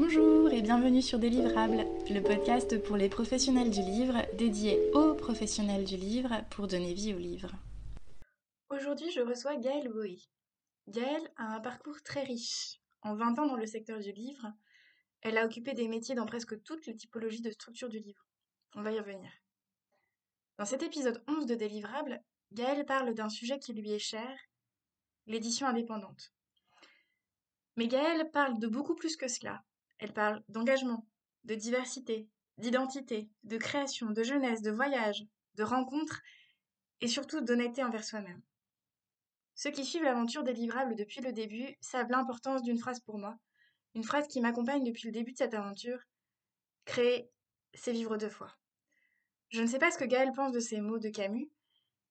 Bonjour et bienvenue sur Délivrable, le podcast pour les professionnels du livre, dédié aux professionnels du livre pour donner vie au livre. Aujourd'hui, je reçois Gaëlle Boy. Gaëlle a un parcours très riche. En 20 ans dans le secteur du livre, elle a occupé des métiers dans presque toutes les typologies de structure du livre. On va y revenir. Dans cet épisode 11 de Délivrable, Gaëlle parle d'un sujet qui lui est cher, l'édition indépendante. Mais Gaëlle parle de beaucoup plus que cela. Elle parle d'engagement, de diversité, d'identité, de création, de jeunesse, de voyage, de rencontres et surtout d'honnêteté envers soi-même. Ceux qui suivent l'aventure délivrable depuis le début savent l'importance d'une phrase pour moi, une phrase qui m'accompagne depuis le début de cette aventure. Créer, c'est vivre deux fois. Je ne sais pas ce que Gaëlle pense de ces mots de Camus,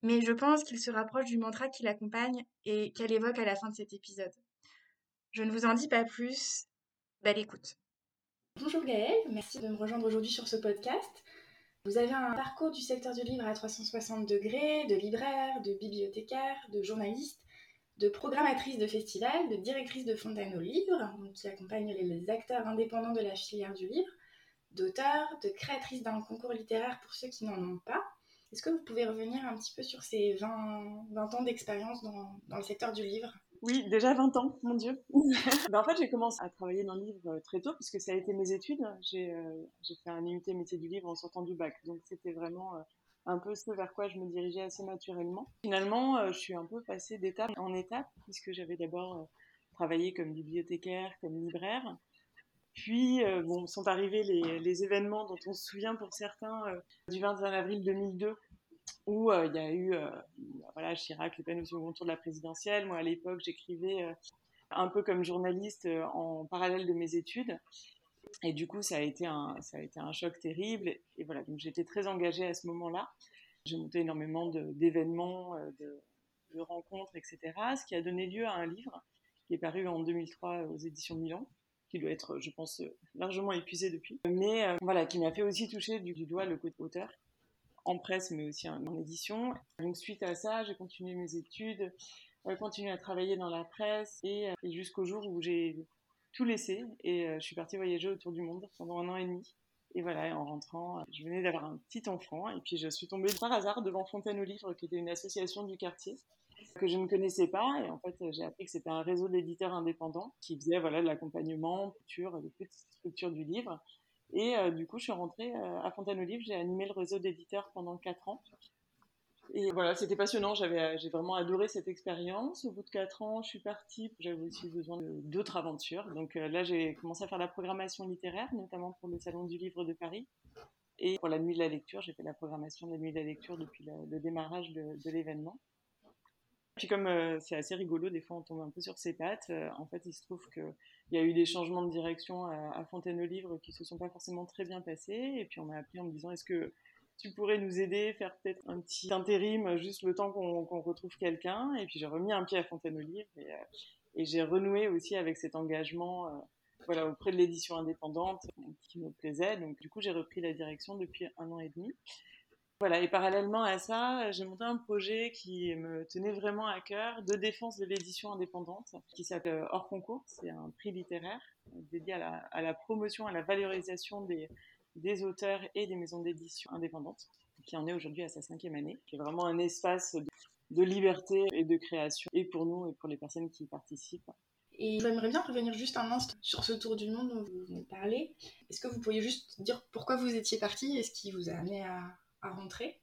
mais je pense qu'il se rapproche du mantra qui l'accompagne et qu'elle évoque à la fin de cet épisode. Je ne vous en dis pas plus, Belle écoute. Bonjour Gaëlle, merci de me rejoindre aujourd'hui sur ce podcast. Vous avez un parcours du secteur du livre à 360 degrés, de libraire, de bibliothécaire, de journaliste, de programmatrice de festival, de directrice de Fontaine au livre, qui accompagne les acteurs indépendants de la filière du livre, d'auteur, de créatrice d'un concours littéraire pour ceux qui n'en ont pas. Est-ce que vous pouvez revenir un petit peu sur ces 20, 20 ans d'expérience dans le secteur du livre? Oui, déjà 20 ans, mon Dieu. ben, en fait, j'ai commencé à travailler dans le livre euh, très tôt, puisque ça a été mes études. J'ai euh, fait un IUT métier du livre en sortant du bac. Donc, c'était vraiment euh, un peu ce vers quoi je me dirigeais assez naturellement. Finalement, je suis un peu passée d'étape en étape, puisque j'avais d'abord travaillé comme bibliothécaire, comme libraire. Puis, bon, sont arrivés les, les, événements dont on se souvient pour certains du 21 avril 2002, où euh, il y a eu euh, voilà, Chirac, Le Pen au second de la présidentielle. Moi, à l'époque, j'écrivais euh, un peu comme journaliste en parallèle de mes études. Et du coup, ça a été un, ça a été un choc terrible. Et, voilà, donc j'étais très engagée à ce moment-là. J'ai monté énormément d'événements, de, de, rencontres, etc. Ce qui a donné lieu à un livre qui est paru en 2003 aux éditions Milan, qui doit être, je pense, largement épuisé depuis. Mais voilà, qui m'a fait aussi toucher du, du doigt le côté auteur en presse, mais aussi en, édition. Donc suite à ça, j'ai continué mes études, j'ai continué à travailler dans la presse et, euh, jusqu'au jour où j'ai tout laissé et euh, je suis partie voyager autour du monde pendant un an et demi. Et voilà, en rentrant, je venais d'avoir un petit enfant et puis je suis tombée par hasard devant Fontaine aux Livres, qui était une association du quartier que je ne connaissais pas. Et en fait, j'ai appris que c'était un réseau d'éditeurs indépendants qui faisait voilà, de l'accompagnement, culture, de petites structures du livre. Et euh, du coup, je suis rentrée euh, à Fontaine-Olive. J'ai animé le réseau d'éditeurs pendant 4 ans. Et voilà, c'était passionnant. J'avais, euh, j'ai vraiment adoré cette expérience. Au bout de 4 ans, je suis partie. J'avais aussi besoin d'autres aventures. Donc là, j'ai commencé à faire la programmation littéraire, notamment pour le Salon du Livre de Paris. Et pour la Nuit de la Lecture, j'ai fait la programmation de la Nuit de la Lecture depuis le, démarrage de, l'événement. Puis comme c'est assez rigolo, des fois on tombe un peu sur ses pattes, en fait il se trouve qu'il y a eu des changements de direction à, Fontaine-au-Livre qui se sont pas forcément très bien passés, et puis on m'a appelé en me disant est-ce que tu pourrais nous aider, faire peut-être un petit intérim juste le temps qu'on retrouve quelqu'un, et puis j'ai remis un pied à Fontaine-au-Livre, euh, et j'ai renoué aussi avec cet engagement voilà, auprès de l'édition indépendante qui me plaisait, donc du coup j'ai repris la direction depuis un an et demi. Voilà, et parallèlement à ça, j'ai monté un projet qui me tenait vraiment à cœur de défense de l'édition indépendante, qui s'appelle Hors Concours. C'est un prix littéraire dédié à la, promotion, à la valorisation des, des auteurs et des maisons d'édition indépendantes, qui en est aujourd'hui à sa cinquième année, qui est vraiment un espace de, de liberté et de création, et pour nous et pour les personnes qui y participent. Et j'aimerais bien revenir juste un instant sur ce tour du monde dont vous venez de parler. Est-ce que vous pourriez juste dire pourquoi vous étiez parti et ce qui vous a amené à, à rentrer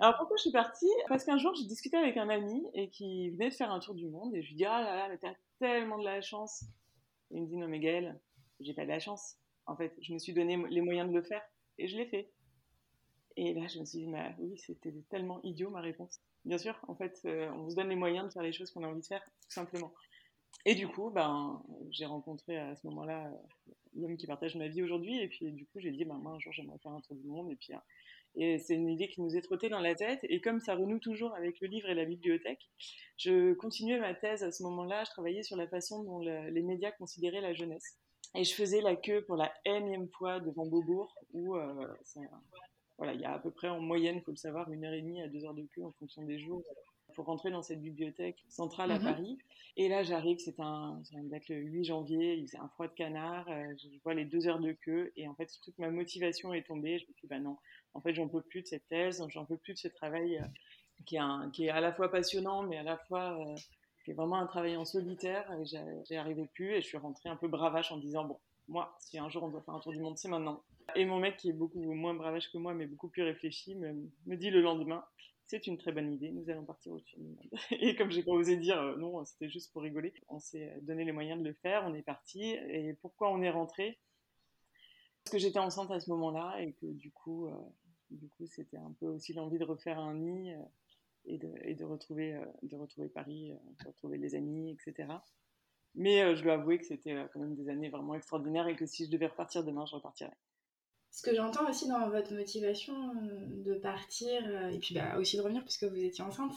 alors pourquoi je suis partie? Parce qu'un jour j'ai discuté avec un ami et qui venait de faire un tour du monde et je lui dis ah là là mais t'as tellement de la chance. Et il me dit non mais Gaëlle, j'ai pas de la chance. En fait je me suis donné les moyens de le faire et je l'ai fait. Et là je me suis dit bah oui c'était tellement idiot ma réponse. Bien sûr en fait euh, on se donne les moyens de faire les choses qu'on a envie de faire tout simplement. Et du coup ben j'ai rencontré à ce moment-là euh, l'homme qui partage ma vie aujourd'hui et puis du coup j'ai dit ben moi un jour j'aimerais faire un tour du monde et puis euh, et c'est une idée qui nous est trottée dans la tête. Et comme ça renoue toujours avec le livre et la bibliothèque, je continuais ma thèse à ce moment-là. Je travaillais sur la façon dont les médias considéraient la jeunesse. Et je faisais la queue pour la énième fois devant Beaubourg, où euh, voilà, il y a à peu près en moyenne, il faut le savoir, une heure et demie à deux heures de queue en fonction des jours pour rentrer dans cette bibliothèque centrale à Mhm. Paris. Et là, j'arrive, c'est un, ça être le 8 janvier, il faisait un froid de canard, euh, je vois les deux heures de queue, et en fait, toute ma motivation est tombée. Je me suis dit, bah non, en fait, j'en peux plus de cette thèse, j'en peux plus de ce travail euh, qui, est un- qui est à la fois passionnant, mais à la fois euh, qui est vraiment un travail en solitaire. J'y arrivais plus, et je suis rentrée un peu bravache en disant, bon, moi, si un jour on doit faire un tour du monde, c'est maintenant. Et mon mec, qui est beaucoup moins bravache que moi, mais beaucoup plus réfléchi, me, me dit le lendemain, c'est une très bonne idée, nous allons partir du monde. Et comme j'ai pas osé dire euh, non, c'était juste pour rigoler, on s'est donné les moyens de le faire, on est parti. Et pourquoi on est rentré? Parce que j'étais enceinte à ce moment-là et que du coup, euh, c'était un peu aussi l'envie de refaire un nid euh, et, retrouver, euh, de retrouver Paris, euh, de retrouver les amis, etc. Mais euh, je dois avouer que c'était euh, quand même des années vraiment extraordinaires et que si je devais repartir demain, je repartirais. Ce que j'entends aussi dans votre motivation euh, de partir euh, et puis bah, aussi de revenir puisque vous étiez enceinte,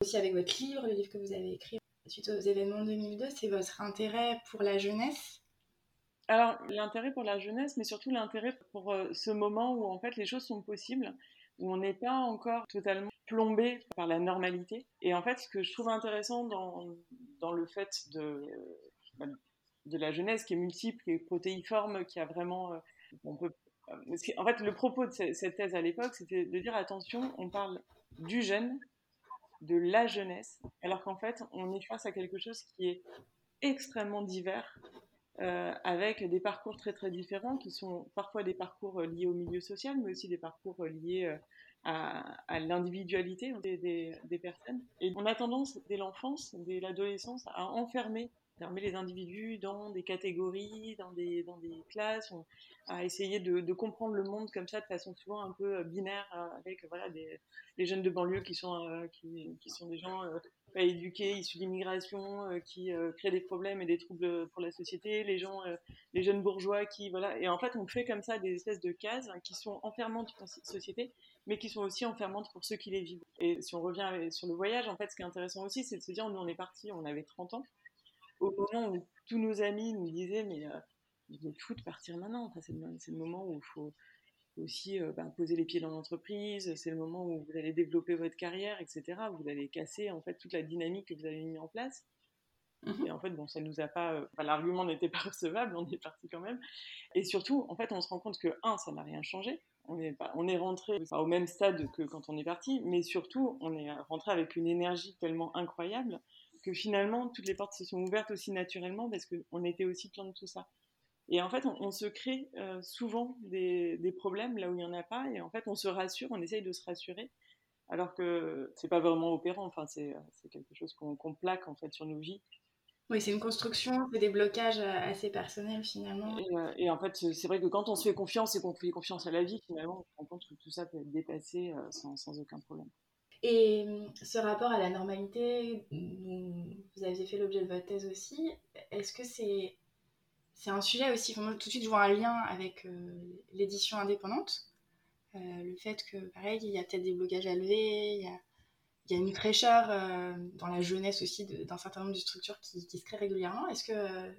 aussi avec votre livre, le livre que vous avez écrit suite aux événements de 2002, c'est votre intérêt pour la jeunesse? Alors, l'intérêt pour la jeunesse, mais surtout l'intérêt pour euh, ce moment où en fait les choses sont possibles, où on n'est pas encore totalement plombé par la normalité. Et en fait, ce que je trouve intéressant dans, dans le fait de, de la jeunesse qui est multiple, qui est protéiforme, qui a vraiment... euh, en fait, le propos de ce- cette thèse à l'époque, c'était de dire attention, on parle du jeune, de la jeunesse, alors qu'en fait, on est face à quelque chose qui est extrêmement divers, euh, avec des parcours très très différents, qui sont parfois des parcours euh, liés au milieu social, mais aussi des parcours liés à, l'individualité des personnes. Et on a tendance, dès l'enfance, dès l'adolescence, à enfermer, enfermer les individus dans des catégories, dans des, classes, on- à essayer de, comprendre le monde comme ça de façon souvent un peu euh, binaire, euh, avec voilà, des, les jeunes de banlieue qui sont, euh, qui, sont des gens pas éduqués, issus d'immigration, qui créent des problèmes et des troubles pour la société, les gens, les jeunes bourgeois qui voilà. Et en fait, on fait comme ça des espèces de cases qui sont enfermantes pour la société, mais qui sont aussi enfermantes pour ceux qui les vivent. Et si on revient sur le voyage, en fait, ce qui est intéressant aussi, c'est de se dire, nous, on est parti, on avait 30 ans, au moment où tous nos amis nous disaient, mais euh, fou de partir maintenant. Enfin, c'est le, moment où il faut aussi euh, ben, poser les pieds dans l'entreprise, c'est le moment où vous allez développer votre carrière, etc. Vous allez casser en fait toute la dynamique que vous avez mis en place. Mhm. Et en fait, bon, ça nous a pas. euh, enfin, L'argument n'était pas recevable, on est parti quand même. Et surtout, en fait, on se rend compte que, un, ça n'a rien changé. On est, pas, on est rentré pas au même stade que quand on est parti, mais surtout, on est rentré avec une énergie tellement incroyable que finalement, toutes les portes se sont ouvertes aussi naturellement parce qu'on était aussi plein de tout ça. Et en fait, on, on se crée euh, souvent des, des problèmes là où il n'y en a pas, et en fait, on se rassure, on essaye de se rassurer, alors que c'est pas vraiment opérant. Enfin, c'est c'est quelque chose qu'on plaque en fait sur nos vies. Oui, c'est une construction, c'est des blocages euh, assez personnels finalement. Et, euh, et en fait, c'est vrai que quand on se fait confiance et qu'on fait confiance à la vie, finalement, on se rend compte que tout ça peut être dépassé euh, sans, sans aucun problème. Et euh, ce rapport à la normalité, vous aviez fait l'objet de votre thèse aussi, est-ce que c'est c'est un sujet aussi, tout de suite je vois un lien avec euh, l'édition indépendante, Euh, le fait que pareil, il y a peut-être des blocages à lever, il y a, une fraîcheur euh, dans la jeunesse aussi d'un certain nombre de structures qui, qui se créent régulièrement. Est-ce que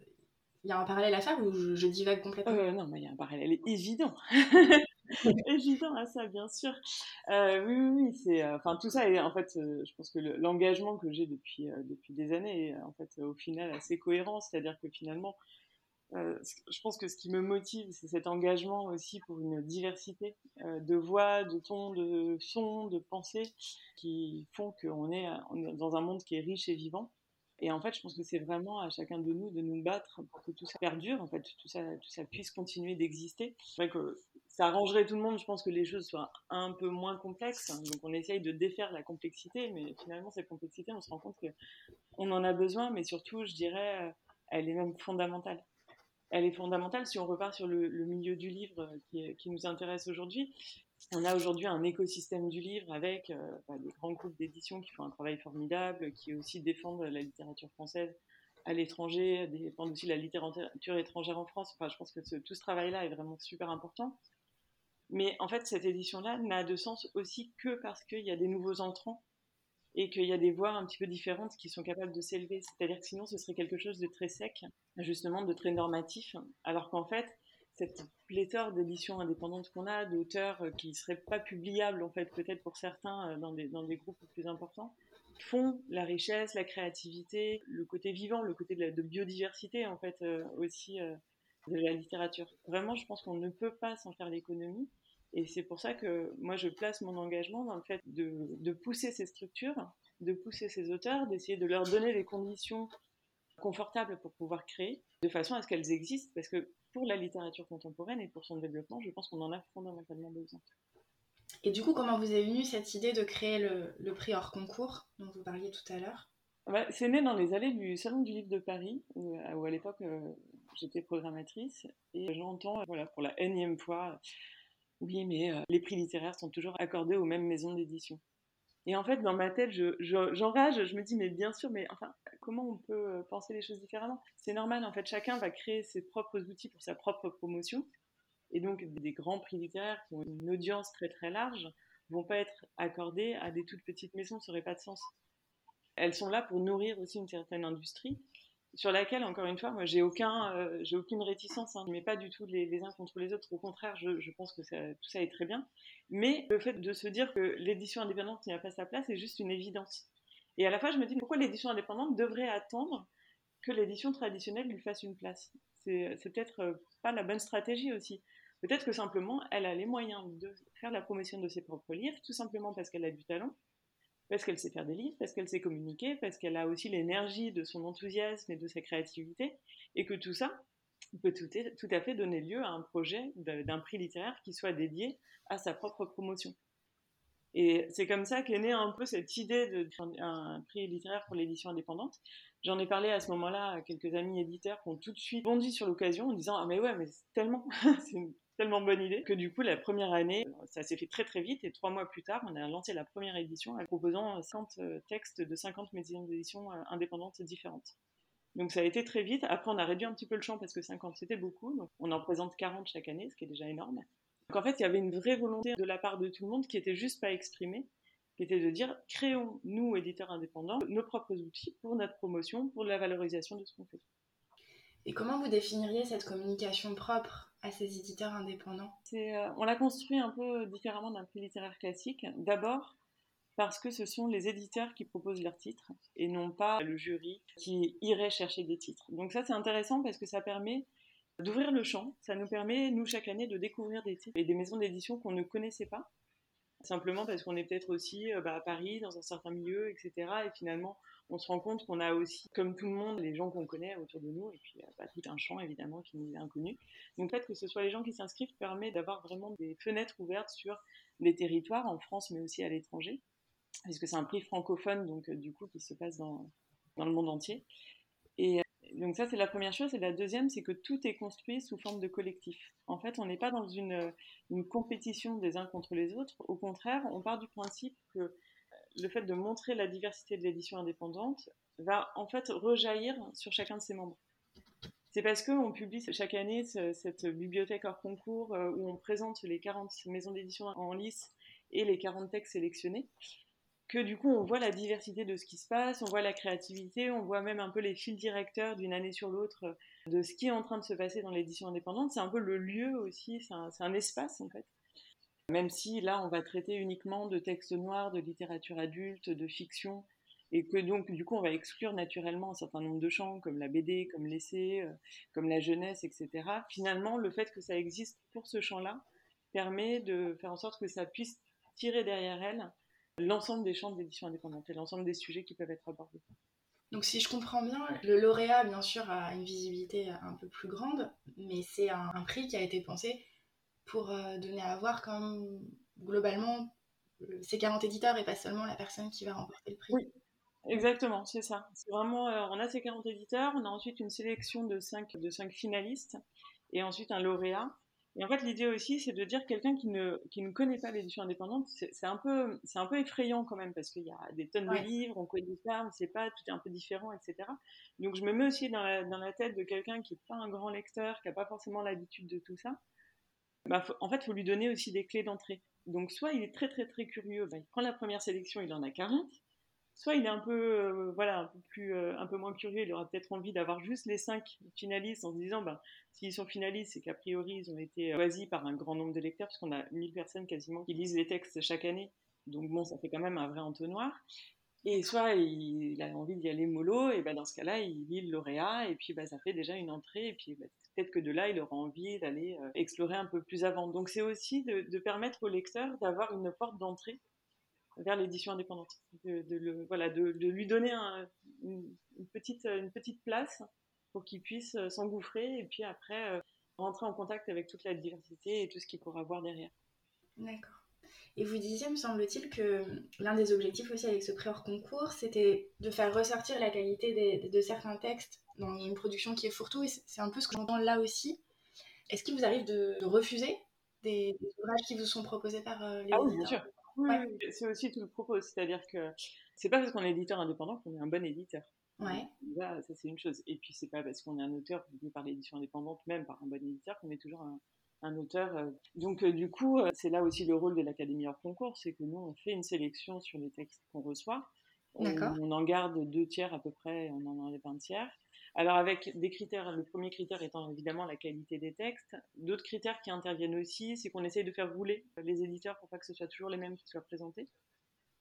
il y a un parallèle à faire ou je, je divague complètement? Non, mais il y a un parallèle évident. évident à ça, bien sûr. Euh, oui, oui, oui, c'est, euh, enfin, tout ça est, en fait, euh, je pense que le- l'engagement que j'ai depuis, depuis des années est, en fait, au final, assez cohérent. C'est-à-dire que finalement, je pense que ce qui me motive, c'est cet engagement aussi pour une diversité de voix, de tons, de sons, de pensées qui font qu'on est, on est dans un monde qui est riche et vivant. Et en fait, je pense que c'est vraiment à chacun de nous de nous battre pour que tout ça perdure, en fait, tout ça, tout ça puisse continuer d'exister. C'est vrai que ça arrangerait tout le monde, je pense que les choses soient un peu moins complexes. Donc on essaye de défaire la complexité, mais finalement, cette complexité, on se rend compte qu'on en a besoin, mais surtout, je dirais, euh, elle est même fondamentale. Elle est fondamentale si on repart sur le, milieu du livre euh, qui nous intéresse aujourd'hui. On a aujourd'hui un écosystème du livre avec euh, bah, des grands groupes d'édition qui font un travail formidable, qui aussi défendent la littérature française à l'étranger, défendent aussi la littérature étrangère en France. Enfin, je pense que tout ce travail-là est vraiment super important. Mais en fait, cette édition-là n'a de sens aussi que parce qu'il y a des nouveaux entrants et qu'il y a des voix un petit peu différentes qui sont capables de s'élever. C'est-à-dire que sinon, ce serait quelque chose de très sec, justement, de très normatif. Alors qu'en fait, cette pléthore d'éditions indépendantes qu'on a, d'auteurs euh, qui ne seraient pas publiables, en fait, peut-être pour certains, euh, dans des, dans des groupes plus importants, font la richesse, la créativité, le côté vivant, le côté de, biodiversité en fait aussi de la littérature. Vraiment, je pense qu'on ne peut pas s'en faire l'économie. Et c'est pour ça que moi, je place mon engagement dans le fait de, pousser ces structures, de pousser ces auteurs, d'essayer de leur donner les conditions confortables pour pouvoir créer, de façon à ce qu'elles existent, parce que pour la littérature contemporaine et pour son développement, je pense qu'on en a fondamentalement besoin. Et du coup, comment vous est venue cette idée de créer le, prix hors concours dont vous parliez tout à l'heure? Bah, C'est né dans les allées du Salon du Livre de Paris, où, à l'époque euh, j'étais programmatrice, et j'entends voilà, pour la énième fois oui, mais euh, les prix littéraires sont toujours accordés aux mêmes maisons d'édition. Et en fait, dans ma tête, j'enrage, je, me dis, mais bien sûr, mais enfin, comment on peut euh, penser les choses différemment? C'est normal, en fait, chacun va créer ses propres outils pour sa propre promotion. Et donc, des grands prix littéraires qui ont une audience très très large vont pas être accordés à des toutes petites maisons, ça n'aurait pas de sens. Elles sont là pour nourrir aussi une certaine industrie sur laquelle, encore une fois, moi, j'ai aucun, euh, aucune réticence. Hein, mais pas du tout les, uns contre les autres. Au contraire, je, pense que tout ça est très bien. Mais le fait de se dire que l'édition indépendante n'y a pas sa place est juste une évidence. Et à la fois, je me dis pourquoi l'édition indépendante devrait attendre que l'édition traditionnelle lui fasse une place? C'est, peut-être euh, pas la bonne stratégie aussi. Peut-être que simplement, elle a les moyens de faire la promotion de ses propres livres, tout simplement parce qu'elle a du talent parce qu'elle sait faire des livres, parce qu'elle sait communiquer, parce qu'elle a aussi l'énergie de son enthousiasme et de sa créativité, et que tout ça peut tout, à fait donner lieu à un projet d'un prix littéraire qui soit dédié à sa propre promotion. Et c'est comme ça qu'est née un peu cette idée d'un prix littéraire pour l'édition indépendante. J'en ai parlé à ce moment-là à quelques amis éditeurs qui ont tout de suite bondi sur l'occasion en disant Ah, mais ouais, mais tellement, c'est tellement bonne idée que du coup, la première année, ça s'est fait très très vite et trois mois plus tard, on a lancé la première édition en proposant 50 euh, textes de 50 maisons d'édition euh, indépendantes différentes. Donc ça a été très vite. Après, on a réduit un petit peu le champ parce que 50 c'était beaucoup. Donc on en présente 40 chaque année, ce qui est déjà énorme. Donc en fait, il y avait une vraie volonté de la part de tout le monde qui était juste pas exprimée, qui était de dire créons, nous, éditeurs indépendants, nos propres outils pour notre promotion, pour la valorisation de ce qu'on fait. Et comment vous définiriez cette communication propre à ces éditeurs indépendants? Euh, On l'a construit un peu différemment d'un prix littéraire classique. D'abord, parce que ce sont les éditeurs qui proposent leurs titres et non pas le jury qui irait chercher des titres. Donc ça c'est intéressant parce que ça permet d'ouvrir le champ, ça nous permet nous chaque année de découvrir des titres et des maisons d'édition qu'on ne connaissait pas, simplement parce qu'on est peut-être aussi euh, bah, à Paris dans un certain milieu, etc. Et finalement on se rend compte qu'on a aussi, comme tout le monde, les gens qu'on connaît autour de nous, et puis pas tout un champ évidemment qui nous est inconnu. Donc peut-être que ce soit les gens qui s'inscrivent permet d'avoir vraiment des fenêtres ouvertes sur les territoires en France, mais aussi à l'étranger, puisque c'est un prix francophone, donc euh, du coup qui se passe dans, dans le monde entier. Euh, donc ça c'est la première chose. Et la deuxième, c'est que tout est construit sous forme de collectif. En fait, on n'est pas dans une, compétition des uns contre les autres. Au contraire, on part du principe que le fait de montrer la diversité de l'édition indépendante va en fait rejaillir sur chacun de ses membres. C'est parce qu'on publie chaque année cette bibliothèque hors concours euh, où on présente les 40 maisons d'édition en lice et les 40 textes sélectionnés que du coup on voit la diversité de ce qui se passe, on voit la créativité, on voit même un peu les fils directeurs d'une année sur l'autre de ce qui est en train de se passer dans l'édition indépendante. C'est un peu le lieu aussi, c'est un, un, espace en fait même si là, on va traiter uniquement de textes noirs, de littérature adulte, de fiction, et que donc, du coup, on va exclure naturellement un certain nombre de champs, comme la BD, comme l'essai, euh, comme la jeunesse, etc. Finalement, le fait que ça existe pour ce champ-là permet de faire en sorte que ça puisse tirer derrière elle l'ensemble des champs d'édition indépendante et l'ensemble des sujets qui peuvent être abordés. Donc si je comprends bien, le lauréat, bien sûr, a une visibilité un peu plus grande, mais c'est un prix qui a été pensé pour euh, donner à voir comme globalement ces 40 éditeurs et pas seulement la personne qui va remporter le prix. Oui, exactement, c'est ça. C'est vraiment, euh, on a ces 40 éditeurs, on a ensuite une sélection de 5, de 5 finalistes et ensuite un lauréat. Et en fait, l'idée aussi, c'est de dire quelqu'un qui ne, qui ne connaît pas l'édition indépendante, c'est un, peu, un peu effrayant quand même, parce qu'il y a des tonnes de livres, on connaît pas, on ne sait pas, tout est un peu différent, etc. Donc je me mets aussi dans la, dans la tête de quelqu'un qui n'est pas un grand lecteur, qui n'a pas forcément l'habitude de tout ça. Bah, en fait, il faut lui donner aussi des clés d'entrée. Donc, soit il est très, très, très curieux, bah, il prend la première sélection, il en a 40. Soit il est un peu, euh, voilà, un peu, plus, euh, un peu moins curieux, il aura peut-être envie d'avoir juste les 5 finalistes en se disant, bah, s'ils sont finalistes, c'est qu'a priori, ils ont été choisis par un grand nombre de lecteurs, puisqu'on a 1000 personnes quasiment qui lisent les textes chaque année. Donc, bon, ça fait quand même un vrai entonnoir. Et soit il, a envie d'y aller mollo, et ben dans ce cas-là, il lit le lauréat, et puis bah, ça fait déjà une entrée, et puis bah, peut-être que de là, il aura envie d'aller euh, explorer un peu plus avant. Donc c'est aussi de, permettre au lecteur d'avoir une porte d'entrée vers l'édition indépendante, de, le, voilà, de, lui donner une, petite, une petite place pour qu'il puisse euh, s'engouffrer, et puis après euh, rentrer en contact avec toute la diversité et tout ce qu'il pourra voir derrière. D'accord. Et vous disiez, me semble-t-il, que l'un des objectifs aussi avec ce pré hors concours, c'était de faire ressortir la qualité de certains textes dans une production qui est fourre-tout. Et c'est un peu ce que j'entends là aussi. Est-ce qu'il vous arrive de, refuser des, ouvrages qui vous sont proposés par euh, les Ah oui, bien sûr. C'est aussi tout le propos. C'est-à-dire que c'est pas parce qu'on est éditeur indépendant qu'on est un bon éditeur. Ouais. ça c'est une chose. Et puis c'est pas parce qu'on est un auteur publié par l'édition indépendante, même par un bon éditeur, qu'on est toujours un, un auteur. Euh, donc euh, du coup, euh, c'est là aussi le rôle de l'Académie hors concours, c'est que nous, on fait une sélection sur les textes qu'on reçoit. On, on, en garde deux tiers à peu près, on en enlève un tiers. Alors avec des critères, le premier critère étant évidemment la qualité des textes. D'autres critères qui interviennent aussi, c'est qu'on essaye de faire rouler les éditeurs pour pas que ce soit toujours les mêmes qui soient présentés.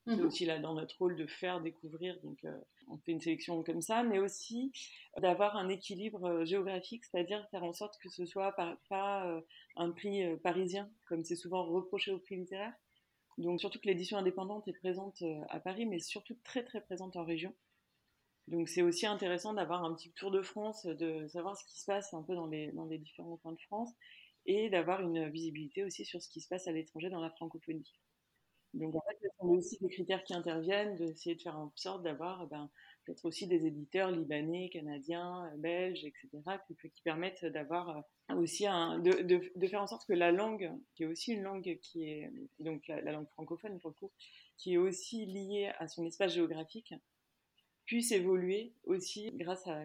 C'est mhm. aussi là dans notre rôle de faire découvrir, donc euh, on fait une sélection comme ça, mais aussi d'avoir un équilibre euh, géographique, c'est-à-dire faire en sorte que ce soit pas, euh, un prix parisien, comme c'est souvent reproché au prix littéraire. Donc surtout que l'édition indépendante est présente à Paris, mais surtout très très présente en région. Donc c'est aussi intéressant d'avoir un petit tour de France, de savoir ce qui se passe un peu dans les, différents coins de France, et d'avoir une visibilité aussi sur ce qui se passe à l'étranger dans la francophonie. Donc en fait, ce sont aussi des critères qui interviennent, d'essayer de faire en sorte d'avoir ben, peut-être aussi des éditeurs libanais, canadiens, belges, etc., qui, permettent d'avoir euh, aussi de, de, faire en sorte que la langue, qui est aussi une langue qui est, donc la, langue francophone pour le coup, qui est aussi liée à son espace géographique, puisse évoluer aussi grâce à,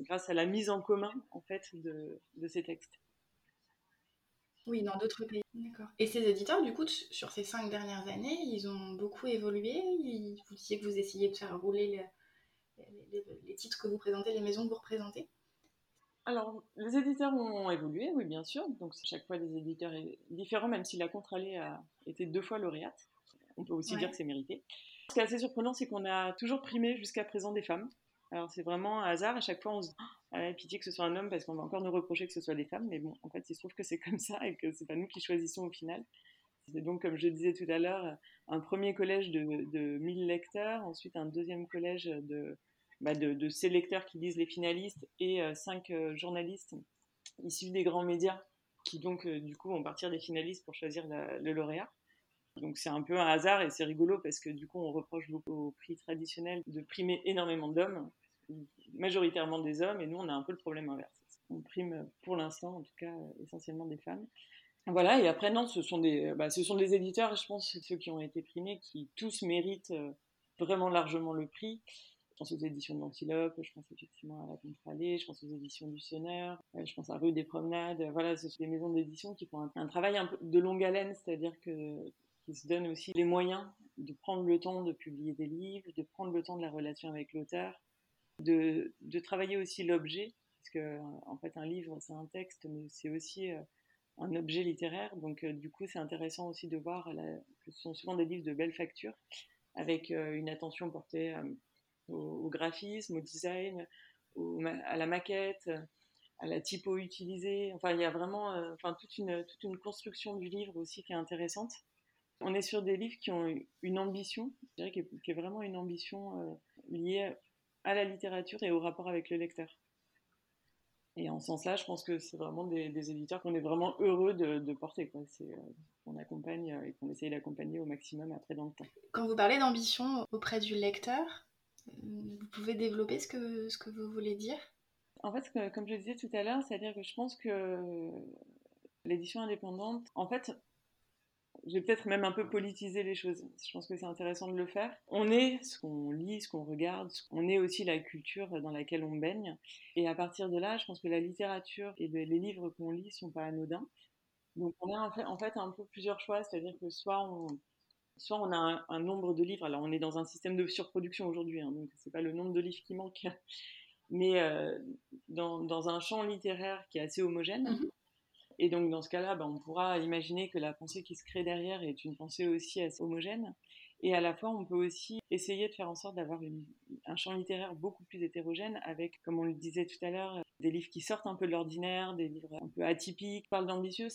grâce à la mise en commun en fait de, de ces textes. Oui, dans d'autres pays. D'accord. Et ces éditeurs, du coup, sur ces cinq dernières années, ils ont beaucoup évolué? Vous disiez que vous essayez de faire rouler les, titres que vous présentez, les maisons que vous représentez? Alors, les éditeurs ont évolué, oui, bien sûr. Donc, chaque fois, des éditeurs différents, même si la Contralée a été deux fois lauréate. On peut aussi dire que c'est mérité. Ce qui est assez surprenant, c'est qu'on a toujours primé jusqu'à présent des femmes. Alors c'est vraiment un hasard. À chaque fois, on se dit ah, pitié que ce soit un homme parce qu'on va encore nous reprocher que ce soit des femmes. Mais bon, en fait, il se trouve que c'est comme ça et que c'est pas nous qui choisissons au final. C'est donc, comme je disais tout à l'heure, un premier collège de, de 1000 lecteurs, ensuite un deuxième collège de, bah de, qui lisent les finalistes et euh, cinq euh, journalistes issus des grands médias qui donc euh, du coup vont partir des finalistes pour choisir le lauréat. Donc c'est un peu un hasard et c'est rigolo parce que du coup on reproche beaucoup au prix traditionnel de primer énormément d'hommes, majoritairement des hommes, et nous on a un peu le problème inverse. On prime pour l'instant en tout cas essentiellement des femmes. Voilà, et après non, ce sont des, bah, ce sont des éditeurs, je pense, ceux qui ont été primés, qui tous méritent euh, vraiment largement le prix. Je pense aux éditions de l'Antilope, je pense effectivement à la Contralée, je pense aux éditions du Sonneur, euh, je pense à Rue des Promenades. Voilà, ce sont des maisons d'édition qui font un, un, travail un peu de longue haleine, c'est-à-dire que qui se donne aussi les moyens de prendre le temps de publier des livres, de prendre le temps de la relation avec l'auteur, de, travailler aussi l'objet, parce que en fait un livre c'est un texte, mais c'est aussi euh, un objet littéraire, donc euh, du coup c'est intéressant aussi de voir que ce sont souvent des livres de belle facture, avec euh, une attention portée au, graphisme, au design, à la maquette, à la typo utilisée. Enfin, il y a vraiment toute une construction du livre aussi qui est intéressante. On est sur des livres qui ont une ambition, je dirais, qui est, vraiment une ambition euh, liée à la littérature et au rapport avec le lecteur. Et en ce sens-là, je pense que c'est vraiment des, éditeurs qu'on est vraiment heureux de, porter. C'est, euh, qu'on accompagne et qu'on essaye d'accompagner au maximum après dans le temps. Quand vous parlez d'ambition auprès du lecteur, euh, vous pouvez développer ce que, ce que vous voulez dire? En fait, comme je disais tout à l'heure, c'est-à-dire que je pense que l'édition indépendante, en fait, je vais peut-être même un peu politiser les choses. Je pense que c'est intéressant de le faire. On est ce qu'on lit, ce qu'on regarde, on est aussi la culture dans laquelle on baigne. Et à partir de là, je pense que la littérature et les livres qu'on lit sont pas anodins. Donc on a en fait, un peu plusieurs choix, c'est-à-dire que soit on, soit on a un, nombre de livres, alors on est dans un système de surproduction aujourd'hui, hein, donc c'est pas le nombre de livres qui manque, mais euh, dans, dans, un champ littéraire qui est assez homogène. Mm-hmm. Et donc, dans ce cas-là, ben, on pourra imaginer que la pensée qui se crée derrière est une pensée aussi assez homogène. Et à la fois, on peut aussi essayer de faire en sorte d'avoir un champ littéraire beaucoup plus hétérogène avec, comme on le disait tout à l'heure, des livres qui sortent un peu de l'ordinaire, des livres un peu atypiques. parle d'ambition,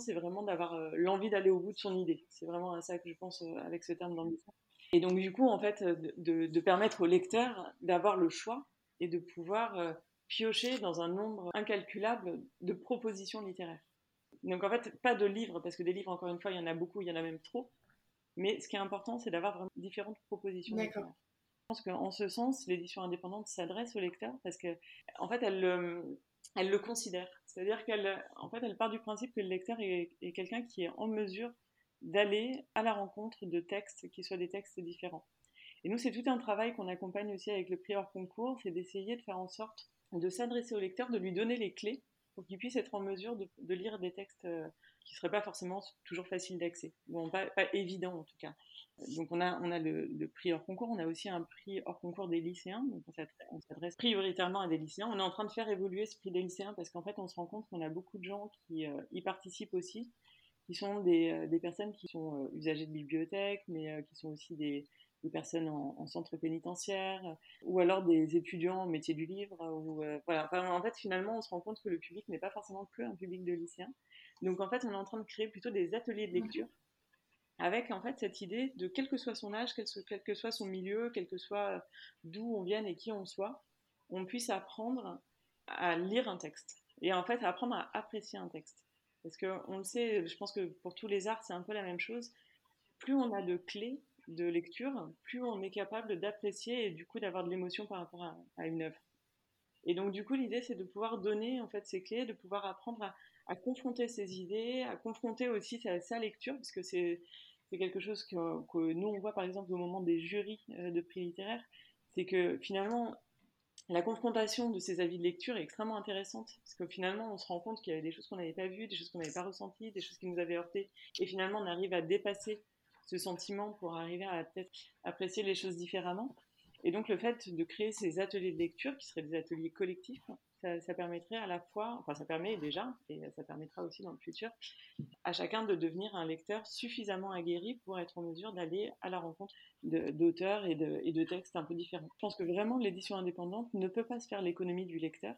c'est vraiment d'avoir euh, l'envie d'aller au bout de son idée. C'est vraiment à ça que je pense euh, avec ce terme d'ambition. Et donc, du coup, en fait, de, de permettre au lecteur d'avoir le choix et de pouvoir euh, piocher dans un nombre incalculable de propositions littéraires. Donc en fait, pas de livres, parce que des livres, encore une fois, il y en a beaucoup, il y en a même trop. Mais ce qui est important, c'est d'avoir vraiment différentes propositions. D'accord. Je pense qu'en ce sens, l'édition indépendante s'adresse au lecteur parce que, en fait, elle, le, elle le considère. C'est-à-dire qu'elle, en fait, elle part du principe que le lecteur est, est quelqu'un qui est en mesure d'aller à la rencontre de textes qui soient des textes différents. Et nous, c'est tout un travail qu'on accompagne aussi avec le prix hors concours, c'est d'essayer de faire en sorte de s'adresser au lecteur, de lui donner les clés pour qu'il puisse être en mesure de, lire des textes euh, qui ne seraient pas forcément toujours faciles d'accès, ou pas, évidents en tout cas. Donc on a, on a le, prix hors concours, on a aussi un prix hors concours des lycéens, donc on s'adresse prioritairement à des lycéens. On est en train de faire évoluer ce prix des lycéens parce qu'en fait on se rend compte qu'on a beaucoup de gens qui euh, y participent aussi, qui sont des, euh, des personnes qui sont usagers de bibliothèques, mais qui sont aussi des, des personnes en, centre pénitentiaire, ou alors des étudiants en métier du livre. Ou, euh, voilà. en fait, finalement, on se rend compte que le public n'est pas forcément que un public de lycéens. Donc, en fait, on est en train de créer plutôt des ateliers de lecture avec en fait cette idée de quel que soit son âge, quel, quel que soit son milieu, quel que soit d'où on vienne et qui on soit, on puisse apprendre à lire un texte et en fait à apprendre à apprécier un texte. Parce qu'on le sait, je pense que pour tous les arts, c'est un peu la même chose. Plus on a de clés, de lecture, plus on est capable d'apprécier et du coup d'avoir de l'émotion par rapport à, une œuvre. Et donc du coup l'idée c'est de pouvoir donner en fait ces clés, de pouvoir apprendre à, confronter ses idées, à confronter aussi sa, lecture, parce que c'est quelque chose que, nous on voit par exemple au moment des jurys euh, de prix littéraires, c'est que finalement la confrontation de ces avis de lecture est extrêmement intéressante, parce que finalement on se rend compte qu'il y avait des choses qu'on n'avait pas vues, des choses qu'on n'avait pas ressenties, des choses qui nous avaient heurté, et finalement on arrive à dépasser ce sentiment pour arriver à peut-être apprécier les choses différemment. Et donc le fait de créer ces ateliers de lecture, qui seraient des ateliers collectifs, ça, permettrait à la fois, enfin ça permet déjà, et ça permettra aussi dans le futur, à chacun de devenir un lecteur suffisamment aguerri pour être en mesure d'aller à la rencontre d'auteurs et de, et de textes un peu différents. Je pense que vraiment l'édition indépendante ne peut pas se faire l'économie du lecteur,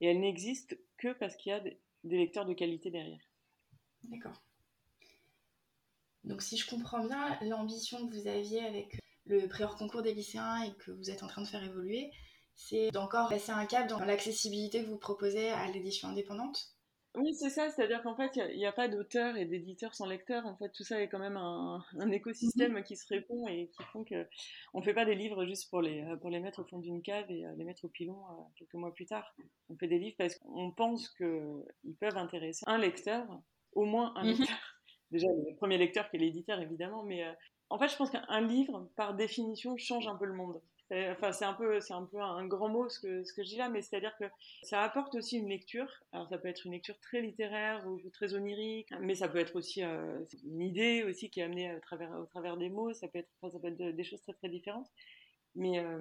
et elle n'existe que parce qu'il y a des lecteurs de qualité derrière. D'accord. Donc si je comprends bien, l'ambition que vous aviez avec le pré concours des lycéens et que vous êtes en train de faire évoluer, c'est d'encore passer un cap dans l'accessibilité que vous proposez à l'édition indépendante? Oui, c'est ça, c'est-à-dire qu'en fait, il n'y a, pas d'auteur et d'éditeur sans lecteur. En fait, tout ça est quand même un, écosystème mhm. qui se répond et qui font qu'on ne fait pas des livres juste pour les, pour les mettre au fond d'une cave et euh, les mettre au pilon euh, quelques mois plus tard. On fait des livres parce qu'on pense qu'ils peuvent intéresser un lecteur, au moins un mhm. lecteur déjà le premier lecteur qui est l'éditeur évidemment, mais euh, en fait je pense qu'un livre par définition change un peu le monde. Enfin, c'est un peu, c'est un peu un grand mot ce que, je dis là, mais c'est-à-dire que ça apporte aussi une lecture. Alors, ça peut être une lecture très littéraire ou très onirique, mais ça peut être aussi euh, une idée aussi qui est amenée au travers des mots. Ça peut être, des choses très très différentes. Mais euh,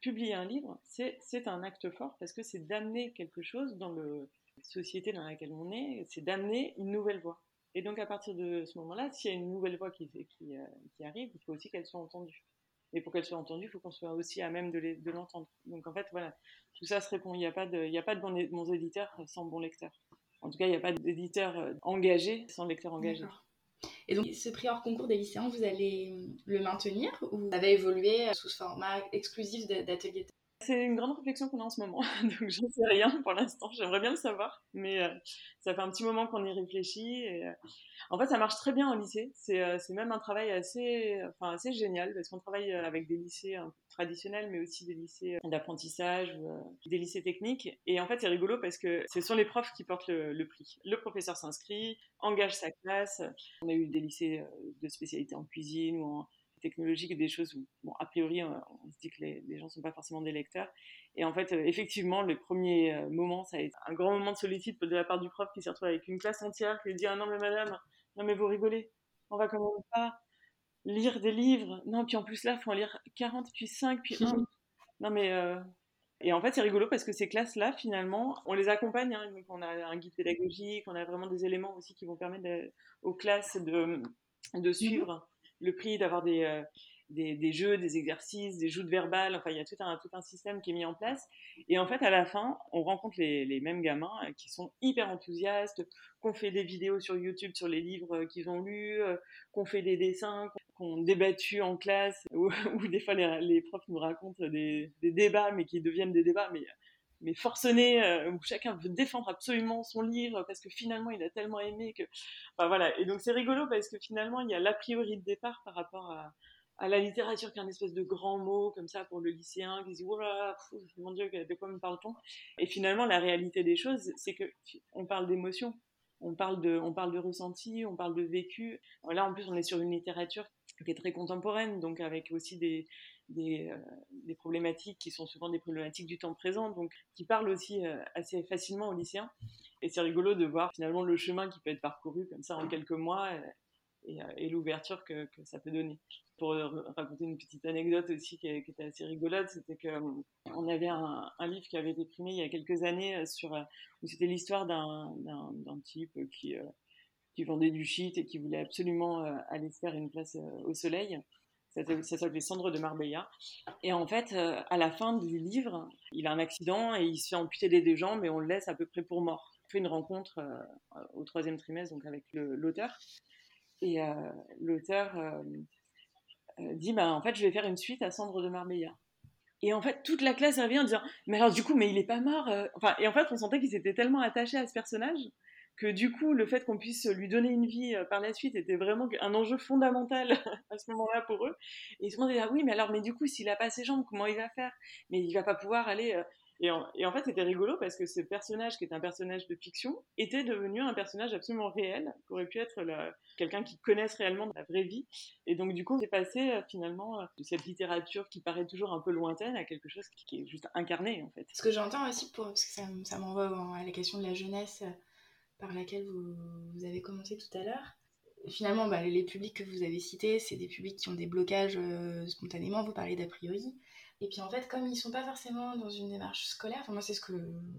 publier un livre, c'est un acte fort parce que c'est d'amener quelque chose dans la société dans laquelle on est, c'est d'amener une nouvelle voie. Et donc, à partir de ce moment-là, s'il y a une nouvelle voix euh, qui arrive, il faut aussi qu'elle soit entendue. Et pour qu'elle soit entendue, il faut qu'on soit aussi à même de l'entendre. Donc, en fait, voilà, tout ça se répond. Il n'y a pas de, il y a pas de bons, éditeurs sans bons lecteurs. En tout cas, il n'y a pas d'éditeur euh, engagé sans lecteur engagé. Et donc, ce prix hors concours des lycéens, vous allez le maintenir ou ça va évoluer sous ce format exclusif d'atelier c'est une grande réflexion qu'on a en ce moment, donc j'en sais rien pour l'instant. J'aimerais bien le savoir, mais euh, ça fait un petit moment qu'on y réfléchit. Et, euh, en fait, ça marche très bien au lycée. C'est euh, même un travail assez, enfin, assez génial parce qu'on travaille avec des lycées traditionnels, mais aussi des lycées d'apprentissage, des lycées techniques. Et en fait, c'est rigolo parce que ce sont les profs qui portent le, le prix. Le professeur s'inscrit, engage sa classe. On a eu des lycées de spécialité en cuisine ou en technologiques, des choses où, bon, a priori, on, se dit que les, gens ne sont pas forcément des lecteurs. Et en fait, euh, effectivement, le premier euh, moment, ça a été un grand moment de solitude de la part du prof qui s'est retrouvé avec une classe entière qui lui dit Ah non, mais madame, non, mais vous rigolez, on va quand même pas lire des livres. Non, puis en plus là, il faut en lire 40, puis 5, puis 1. non, mais. Euh, et en fait, c'est rigolo parce que ces classes-là, finalement, on les accompagne. Hein, on a un guide pédagogique, on a vraiment des éléments aussi qui vont permettre aux classes de, de suivre le prix d'avoir des, des, jeux, des exercices, des joutes verbales. Enfin, il y a tout un, tout un système qui est mis en place. Et en fait, à la fin, on rencontre les, mêmes gamins qui sont hyper enthousiastes, qu'on fait des vidéos sur YouTube sur les livres qu'ils ont lus, qu'on fait des dessins, qu'on débattu en classe, ou, des fois les, profs nous racontent des, débats, mais qui deviennent des débats, mais forcené, euh, où chacun veut défendre absolument son livre parce que finalement il a tellement aimé que. Enfin voilà, et donc c'est rigolo parce que finalement il y a l'a priori de départ par rapport à, la littérature qui est un espèce de grand mot comme ça pour le lycéen qui dit voilà mon dieu de quoi me parle-t-on? Et finalement la réalité des choses c'est que on parle d'émotion on parle de on parle de ressenti on parle de vécu là en plus on est sur une littérature qui est très contemporaine donc avec aussi des euh, des, problématiques qui sont souvent des problématiques du temps présent, donc qui parlent aussi euh, assez facilement aux lycéens. Et c'est rigolo de voir finalement le chemin qui peut être parcouru comme ça en quelques mois euh, et, l'ouverture que, ça peut donner. Pour raconter une petite anecdote aussi qui, était assez rigolote, c'était qu'on avait un, livre qui avait été primé il y a quelques années sur où c'était l'histoire d'un type qui qui vendait du shit et qui voulait absolument aller se faire une place au soleil. Ça s'appelait Cendre de Marbella. Et en fait, euh, à la fin du livre, il a un accident et il se fait amputer les deux jambes et on le laisse à peu près pour mort. On fait une rencontre euh, au troisième trimestre donc avec l'auteur. Et euh, l'auteur dit bah, En fait, je vais faire une suite à Cendre de Marbella. Et en fait, toute la classe revient en disant Mais alors, du coup, mais il est pas mort. Enfin, et en fait, on sentait qu'il s'était tellement attaché à ce personnage que du coup, le fait qu'on puisse lui donner une vie euh, par la suite était vraiment un enjeu fondamental à ce moment-là pour eux. Et ils se demandaient, ah oui, mais alors, mais du coup, s'il n'a pas ses jambes, comment il va faire? Mais il va pas pouvoir aller. Euh, et en, fait, c'était rigolo parce que ce personnage, qui est un personnage de fiction, était devenu un personnage absolument réel, qui aurait pu être quelqu'un qui connaisse réellement la vraie vie. Et donc, du coup, c'est passé euh, finalement de cette littérature qui paraît toujours un peu lointaine à quelque chose qui, est juste incarné, en fait. Ce que j'entends aussi, parce que ça, ça m'envoie à la question de la jeunesse par laquelle vous, avez commencé tout à l'heure. Finalement, bah, les publics que vous avez cités, c'est des publics qui ont des blocages euh, spontanément, vous parlez d'a priori. Et puis en fait, comme ils ne sont pas forcément dans une démarche scolaire, enfin moi c'est ce que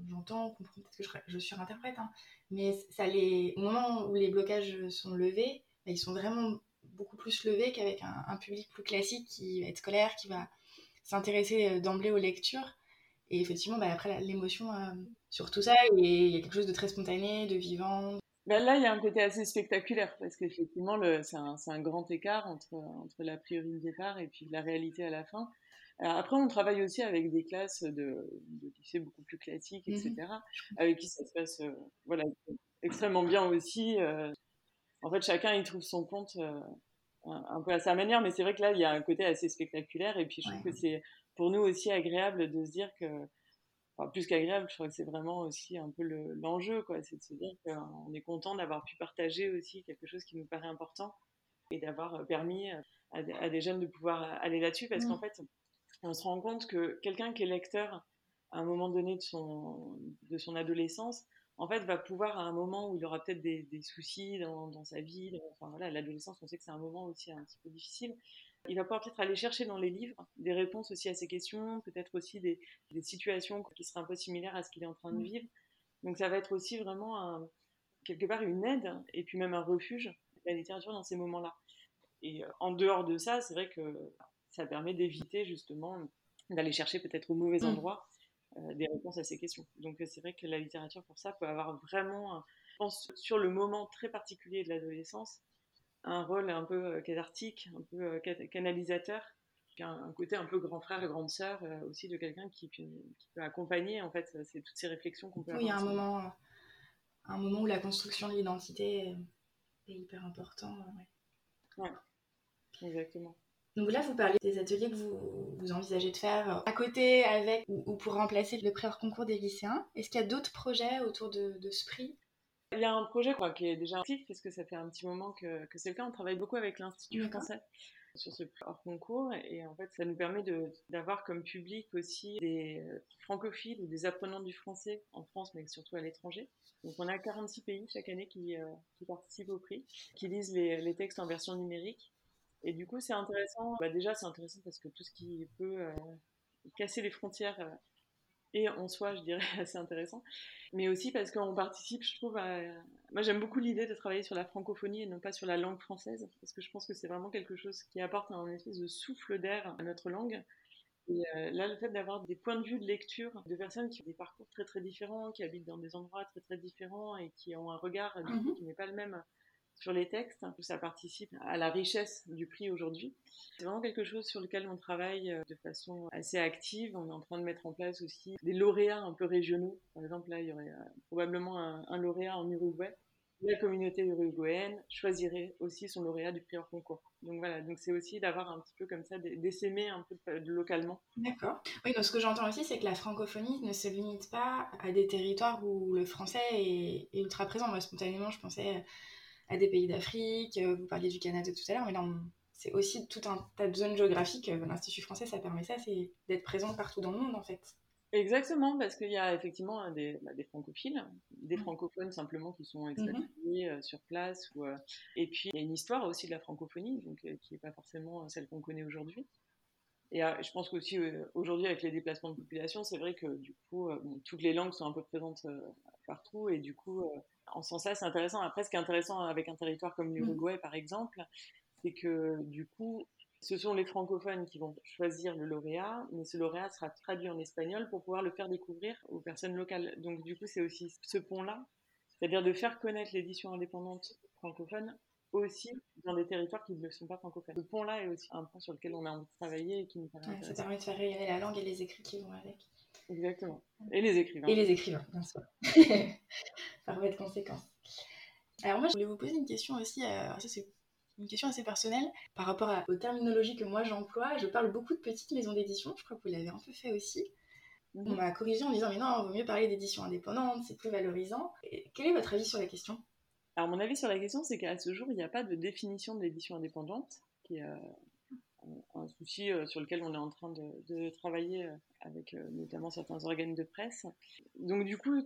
j'entends, peut-être que je, je surinterprète, hein, mais ça les, au moment où les blocages sont levés, bah, ils sont vraiment beaucoup plus levés qu'avec un, public plus classique qui va être scolaire, qui va s'intéresser euh, d'emblée aux lectures. Et effectivement, bah, après l'émotion euh, sur tout ça, il y a quelque chose de très spontané, de vivant. Ben là, il y a un côté assez spectaculaire parce qu'effectivement, c'est un, un, grand écart entre, entre la priori de départ et puis la réalité à la fin. après, on travaille aussi avec des classes de, de lycée beaucoup plus classiques, etc., mhm. avec qui ça se passe euh, voilà, extrêmement bien aussi. Euh. en fait, chacun y trouve son compte un, peu à sa manière, mais c'est vrai que là, il y a un côté assez spectaculaire et puis je trouve que c'est pour nous aussi agréable de se dire que plus qu'agréable, je crois que c'est vraiment aussi un peu l'enjeu, quoi. C'est de se dire qu'on est content d'avoir pu partager aussi quelque chose qui nous paraît important et d'avoir euh, permis euh, à, des jeunes de pouvoir euh, aller là-dessus parce qu'en mmh. fait, on se rend compte que quelqu'un qui est lecteur à un moment donné de son, de son adolescence, en fait, va pouvoir à un moment où il aura peut-être des, soucis dans, dans, sa vie, enfin voilà, l'adolescence, on sait que c'est un moment aussi un petit peu difficile, il va pouvoir peut-être aller chercher dans les livres des réponses aussi à ces questions, peut-être aussi des, situations qui seraient un peu similaires à ce qu'il est en train de mm. vivre. Donc ça va être aussi vraiment quelque part une aide et puis même un refuge, la littérature dans ces moments-là. Et euh, en dehors de ça, c'est vrai que ça permet d'éviter justement d'aller chercher peut-être au mauvais mm. endroit euh, des réponses à ces questions. Donc c'est vrai que la littérature pour ça peut avoir vraiment, je pense, sur le moment très particulier de l'adolescence, un rôle un peu euh, cathartique, un peu euh, canalisateur, un, côté un peu grand frère et grande sœur euh, aussi de quelqu'un qui, peut accompagner en fait c'est toutes ces réflexions qu'on peut avoir. Oui, il y a un moment, un moment où la construction de l'identité est hyper important. Ouais. exactement. Donc là, vous parlez des ateliers que vous, vous envisagez de faire à côté, avec ou, pour remplacer le pré concours des lycéens. Est-ce qu'il y a d'autres projets autour de, de ce prix? Il y a un projet quoi, qui est déjà actif, parce que ça fait un petit moment que, que c'est le cas. On travaille beaucoup avec l'Institut français sur ce hors concours et en fait ça nous permet d'avoir comme public aussi des euh, francophiles ou des apprenants du français en France mais surtout à l'étranger. Donc on a 46 pays chaque année qui, euh, qui participent au prix, qui lisent les, les, textes en version numérique et du coup c'est intéressant. Bah déjà c'est intéressant parce que tout ce qui peut euh, casser les frontières et en soi, je dirais, assez intéressant. Mais aussi parce qu'on participe, je trouve, à... Moi, j'aime beaucoup l'idée de travailler sur la francophonie et non pas sur la langue française, parce que je pense que c'est vraiment quelque chose qui apporte un espèce de souffle d'air à notre langue. Et euh, là, le fait d'avoir des points de vue de lecture de personnes qui ont des parcours très très différents, qui habitent dans des endroits très très différents et qui ont un regard mhm. qui n'est pas le même sur les textes, ça participe à la richesse du prix aujourd'hui. C'est vraiment quelque chose sur lequel on travaille euh, de façon assez active. On est en train de mettre en place aussi des lauréats un peu régionaux. Par exemple, là, il y aurait euh, probablement un, lauréat en Uruguay. La communauté uruguayenne choisirait aussi son lauréat du prix hors concours. Donc voilà, donc c'est aussi d'avoir un petit peu comme ça, d'essaimer un peu localement. D'accord. Oui, donc ce que j'entends aussi, c'est que la francophonie ne se limite pas à des territoires où le français est, est ultra présent. Moi, spontanément, je pensais à des pays d'Afrique, euh, vous parliez du Canada tout à l'heure, mais là, c'est aussi tout un tas de zones géographiques. Euh, L'Institut français, ça permet ça, c'est d'être présent partout dans le monde, en fait. Exactement, parce qu'il y a effectivement des, bah, des francophiles, des mmh. francophones simplement qui sont mmh expatriés euh, sur place. Ou, et puis, il y a une histoire aussi de la francophonie, donc, qui n'est pas forcément celle qu'on connaît aujourd'hui. Et je pense qu'aussi aujourd'hui, avec les déplacements de population, c'est vrai que du coup, toutes les langues sont un peu présentes partout, et du coup, en ce sens-là, c'est intéressant. Après, ce qui est intéressant avec un territoire comme l'Uruguay, par exemple, c'est que du coup, ce sont les francophones qui vont choisir le lauréat, mais ce lauréat sera traduit en espagnol pour pouvoir le faire découvrir aux personnes locales. Donc, du coup, c'est aussi ce pont-là, c'est-à-dire de faire connaître l'édition indépendante francophone aussi dans des territoires qui ne sont pas francophones. Ce pont-là est aussi un point sur lequel on a envie de travailler et qui nous Ça permet de faire rayonner la langue et les écrits qui vont avec. Exactement. Et les écrivains. Et les écrivains, bien sûr. Par voie de conséquence. Alors moi, je voulais vous poser une question aussi, euh, ça c'est une question assez personnelle, par rapport aux terminologies que moi j'emploie. Je parle beaucoup de petites maisons d'édition, je crois que vous l'avez un peu fait aussi. Mhm. On m'a corrigé en disant mais non, il vaut mieux parler d'édition indépendante, c'est plus valorisant. Et quel est votre avis sur la question? Alors mon avis sur la question, c'est qu'à ce jour, il n'y a pas de définition d'édition indépendante, qui est euh, un souci euh, sur lequel on est en train de, travailler euh, avec euh, notamment certains organes de presse. Donc du coup,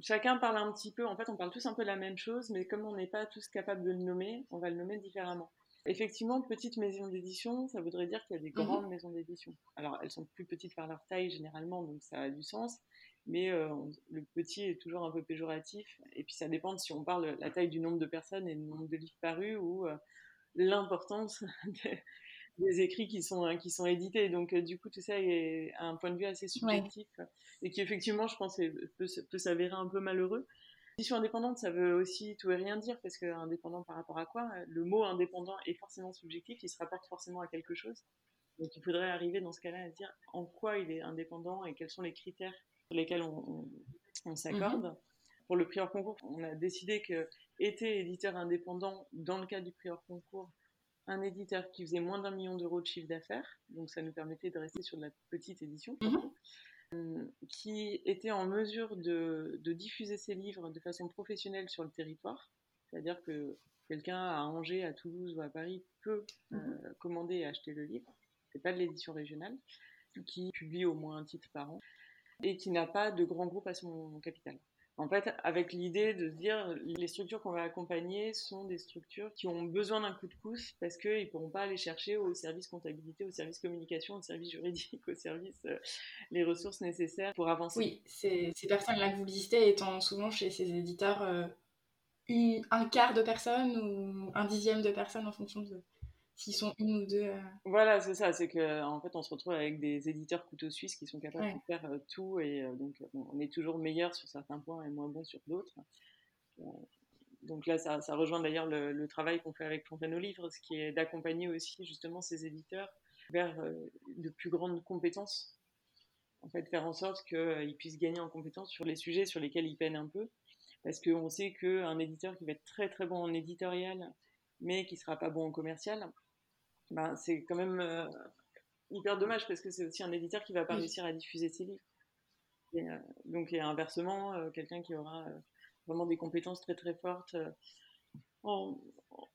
chacun parle un petit peu, en fait on parle tous un peu la même chose, mais comme on n'est pas tous capables de le nommer, on va le nommer différemment. Effectivement, petite maison d'édition, ça voudrait dire qu'il y a des mhm. grandes maisons d'édition. Alors elles sont plus petites par leur taille généralement, donc ça a du sens, mais le petit est toujours un peu péjoratif, et puis ça dépend si on parle la taille du nombre de personnes et du nombre de livres parus ou l'importance des écrits qui sont, hein, qui sont édités. Donc, euh, du coup, tout ça est un point de vue assez subjectif et qui, effectivement, je pense, peut, peut s'avérer un peu malheureux. L'édition indépendante, ça veut aussi tout et rien dire parce que indépendant par rapport à quoi Le mot indépendant est forcément subjectif, il se rapporte forcément à quelque chose. Donc, il faudrait arriver dans ce cas-là à dire en quoi il est indépendant et quels sont les critères sur lesquels on, on, s'accorde. Mhm. Pour le prix hors concours, on a décidé que était éditeur indépendant dans le cas du prix hors concours, un éditeur qui faisait moins d'un million d'euros de chiffre d'affaires, donc ça nous permettait de rester sur de la petite édition, mhm. euh, qui était en mesure de, diffuser ses livres de façon professionnelle sur le territoire, c'est-à-dire que quelqu'un à Angers, à Toulouse ou à Paris peut euh, mhm. commander et acheter le livre, c'est pas de l'édition régionale, qui publie au moins un titre par an et qui n'a pas de grand groupe à son capital. En fait, avec l'idée de se dire, les structures qu'on va accompagner sont des structures qui ont besoin d'un coup de pouce parce qu'ils ne pourront pas aller chercher au service comptabilité, au service communication, au service juridique, au service euh, les ressources nécessaires pour avancer. Oui, ces, personnes-là que vous listez étant souvent chez ces éditeurs euh, un quart de personnes ou un dixième de personnes en fonction de, s'ils sont une ou deux. Euh. Voilà, c'est ça. C'est que en fait, on se retrouve avec des éditeurs couteaux suisses qui sont capables de faire euh, tout et euh, donc on est toujours meilleur sur certains points et moins bon sur d'autres. donc là, ça, ça rejoint d'ailleurs le, travail qu'on fait avec Fontaine aux livres, ce qui est d'accompagner aussi justement ces éditeurs vers de plus grandes compétences. En fait, faire en sorte qu'ils puissent gagner en compétences sur les sujets sur lesquels ils peinent un peu. Parce qu'on sait qu'un éditeur qui va être très très bon en éditorial, mais qui sera pas bon en commercial, ben, c'est quand même euh, hyper dommage parce que c'est aussi un éditeur qui va pas réussir à diffuser ses livres. Et, euh, donc, et inversement, euh, quelqu'un qui aura vraiment des compétences très très fortes en,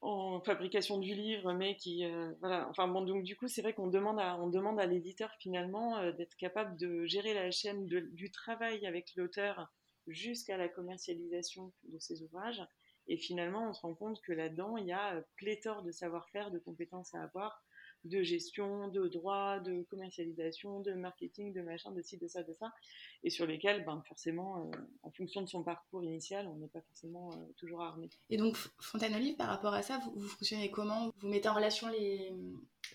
en, fabrication du livre, mais qui voilà. Enfin bon, donc du coup, c'est vrai qu'on demande à on demande à l'éditeur finalement d'être capable de gérer la chaîne du travail avec l'auteur jusqu'à la commercialisation de ses ouvrages et finalement, on se rend compte que là-dedans, il y a euh, pléthore de savoir-faire, de compétences à avoir de gestion, de droit, de commercialisation, de marketing, de machin, de ci, de ça, de ça, et sur lesquels, ben, forcément, euh, en fonction de son parcours initial, on n'est pas forcément euh, toujours armé. Et donc, Fontaine Olive, par rapport à ça, vous, fonctionnez comment? Vous mettez en relation les,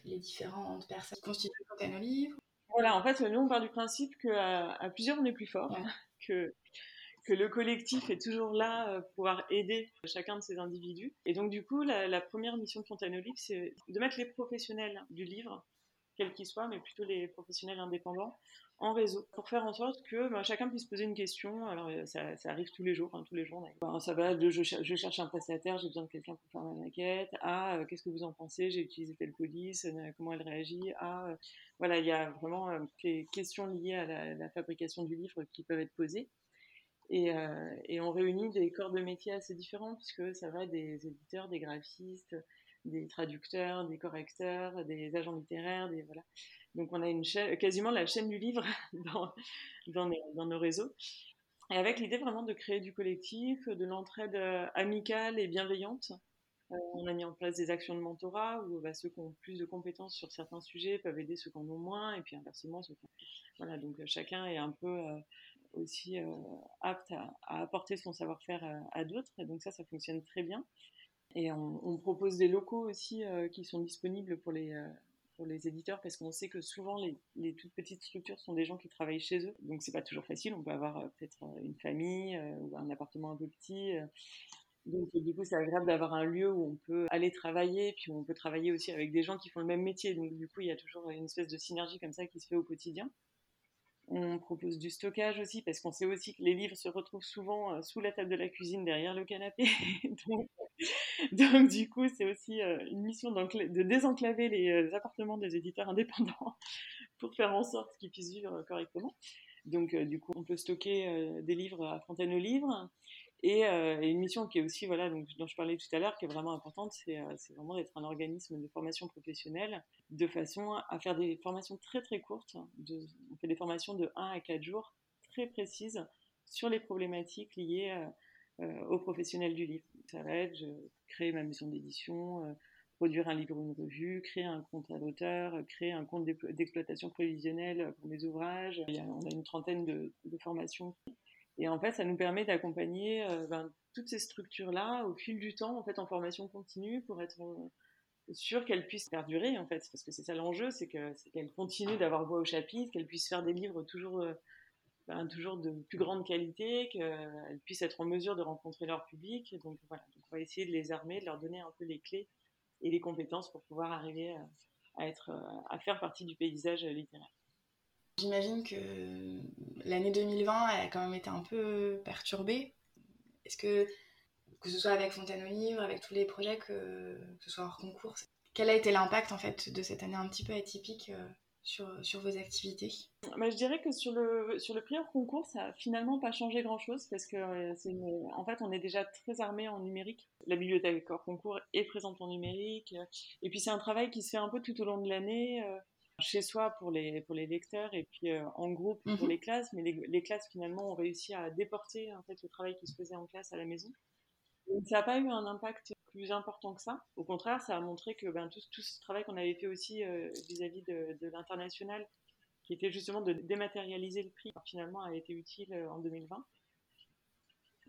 les différentes personnes qui constituent Fontaine Olive? Voilà, en fait, nous, on part du principe qu'à à plusieurs, on est plus fort, que que le collectif est toujours là euh, pour pouvoir aider chacun de ces individus. Et donc, du coup, la, première mission de Fontaine Olive, c'est de mettre les professionnels du livre, quels qu'ils soient, mais plutôt les professionnels indépendants, en réseau, pour faire en sorte que ben, chacun puisse poser une question. Alors, euh, ça, arrive tous les jours, hein, tous les jours. Ben, ça va de je, cherche un prestataire, j'ai besoin de quelqu'un pour faire ma maquette. Ah, euh, qu'est-ce que vous en pensez J'ai utilisé telle police, comment elle réagit Ah, voilà, il y a vraiment des questions liées à la fabrication du livre qui peuvent être posées. Euh, et, on réunit des corps de métiers assez différents, puisque ça va des éditeurs, des graphistes, des traducteurs, des correcteurs, des agents littéraires. Donc on a quasiment la chaîne du livre dans, nos, réseaux. Et avec l'idée vraiment de créer du collectif, de l'entraide euh, amicale et bienveillante. Euh, on a mis en place des actions de mentorat où bah, ceux qui ont plus de compétences sur certains sujets peuvent aider ceux qui en ont moins, et puis inversement, donc chacun est un peu aussi euh, apte à, apporter son savoir-faire euh, à, d'autres. Et donc ça, ça fonctionne très bien. Et on, propose des locaux aussi euh, qui sont disponibles pour les, pour les éditeurs parce qu'on sait que souvent les, les, toutes petites structures sont des gens qui travaillent chez eux. Donc c'est pas toujours facile. On peut avoir peut-être une famille ou un appartement un peu petit. donc du coup c'est agréable d'avoir un lieu où on peut aller travailler, puis on peut travailler aussi avec des gens qui font le même métier. Donc du coup il y a toujours une espèce de synergie comme ça qui se fait au quotidien. On propose du stockage aussi parce qu'on sait aussi que les livres se retrouvent souvent euh, sous la table de la cuisine derrière le canapé. donc, du coup, c'est aussi euh, une mission de désenclaver les euh, appartements des éditeurs indépendants pour faire en sorte qu'ils puissent vivre correctement. Donc, du coup, on peut stocker des livres à Fontaine aux Livres. Euh, et, une mission qui est aussi, voilà, donc, dont je parlais tout à l'heure, qui est vraiment importante, c'est euh, vraiment d'être un organisme de formation professionnelle, de façon à faire des formations très très courtes. on fait des formations de 1 à 4 jours, très précises, sur les problématiques liées euh, aux professionnels du livre. Ça va être créer ma mission d'édition, produire un livre ou une revue, créer un compte à l'auteur, créer un compte d'exploitation prévisionnelle pour mes ouvrages. On a une trentaine de formations et en fait, ça nous permet d'accompagner euh, ben, toutes ces structures-là au fil du temps, en fait, en formation continue, pour être euh, sûr qu'elles puissent perdurer, en fait, parce que c'est ça l'enjeu, c'est qu'elles continuent d'avoir voix au chapitre, qu'elles puissent faire des livres toujours, euh, ben, toujours de plus grande qualité, qu'elles puissent être en mesure de rencontrer leur public. Donc voilà, on va essayer de les armer, de leur donner un peu les clés et les compétences pour pouvoir arriver à, être, à faire partie du paysage littéraire. J'imagine que l'année 2020 elle a quand même été un peu perturbée. Est-ce que, que ce soit avec Fontaine au Livre, avec tous les projets, que, ce soit hors concours, quel a été l'impact en fait de cette année un petit peu atypique euh, sur, sur vos activités? Bah, Je dirais que sur le, sur le prix hors concours, ça n'a finalement pas changé grand-chose parce que euh, en fait, on est déjà très armé en numérique. La bibliothèque hors concours est présente en numérique. Et puis c'est un travail qui se fait un peu tout au long de l'année. Euh, chez soi pour les, pour les lecteurs et puis euh, en groupe pour mhm. les classes, mais les, classes finalement ont réussi à déporter en fait le travail qui se faisait en classe à la maison. ça n'a pas eu un impact plus important que ça. Au contraire, ça a montré que ben, tout, tout ce travail qu'on avait fait aussi euh, vis-à-vis de, de l'international, qui était justement de dématérialiser le prix, finalement a été utile euh, en 2020.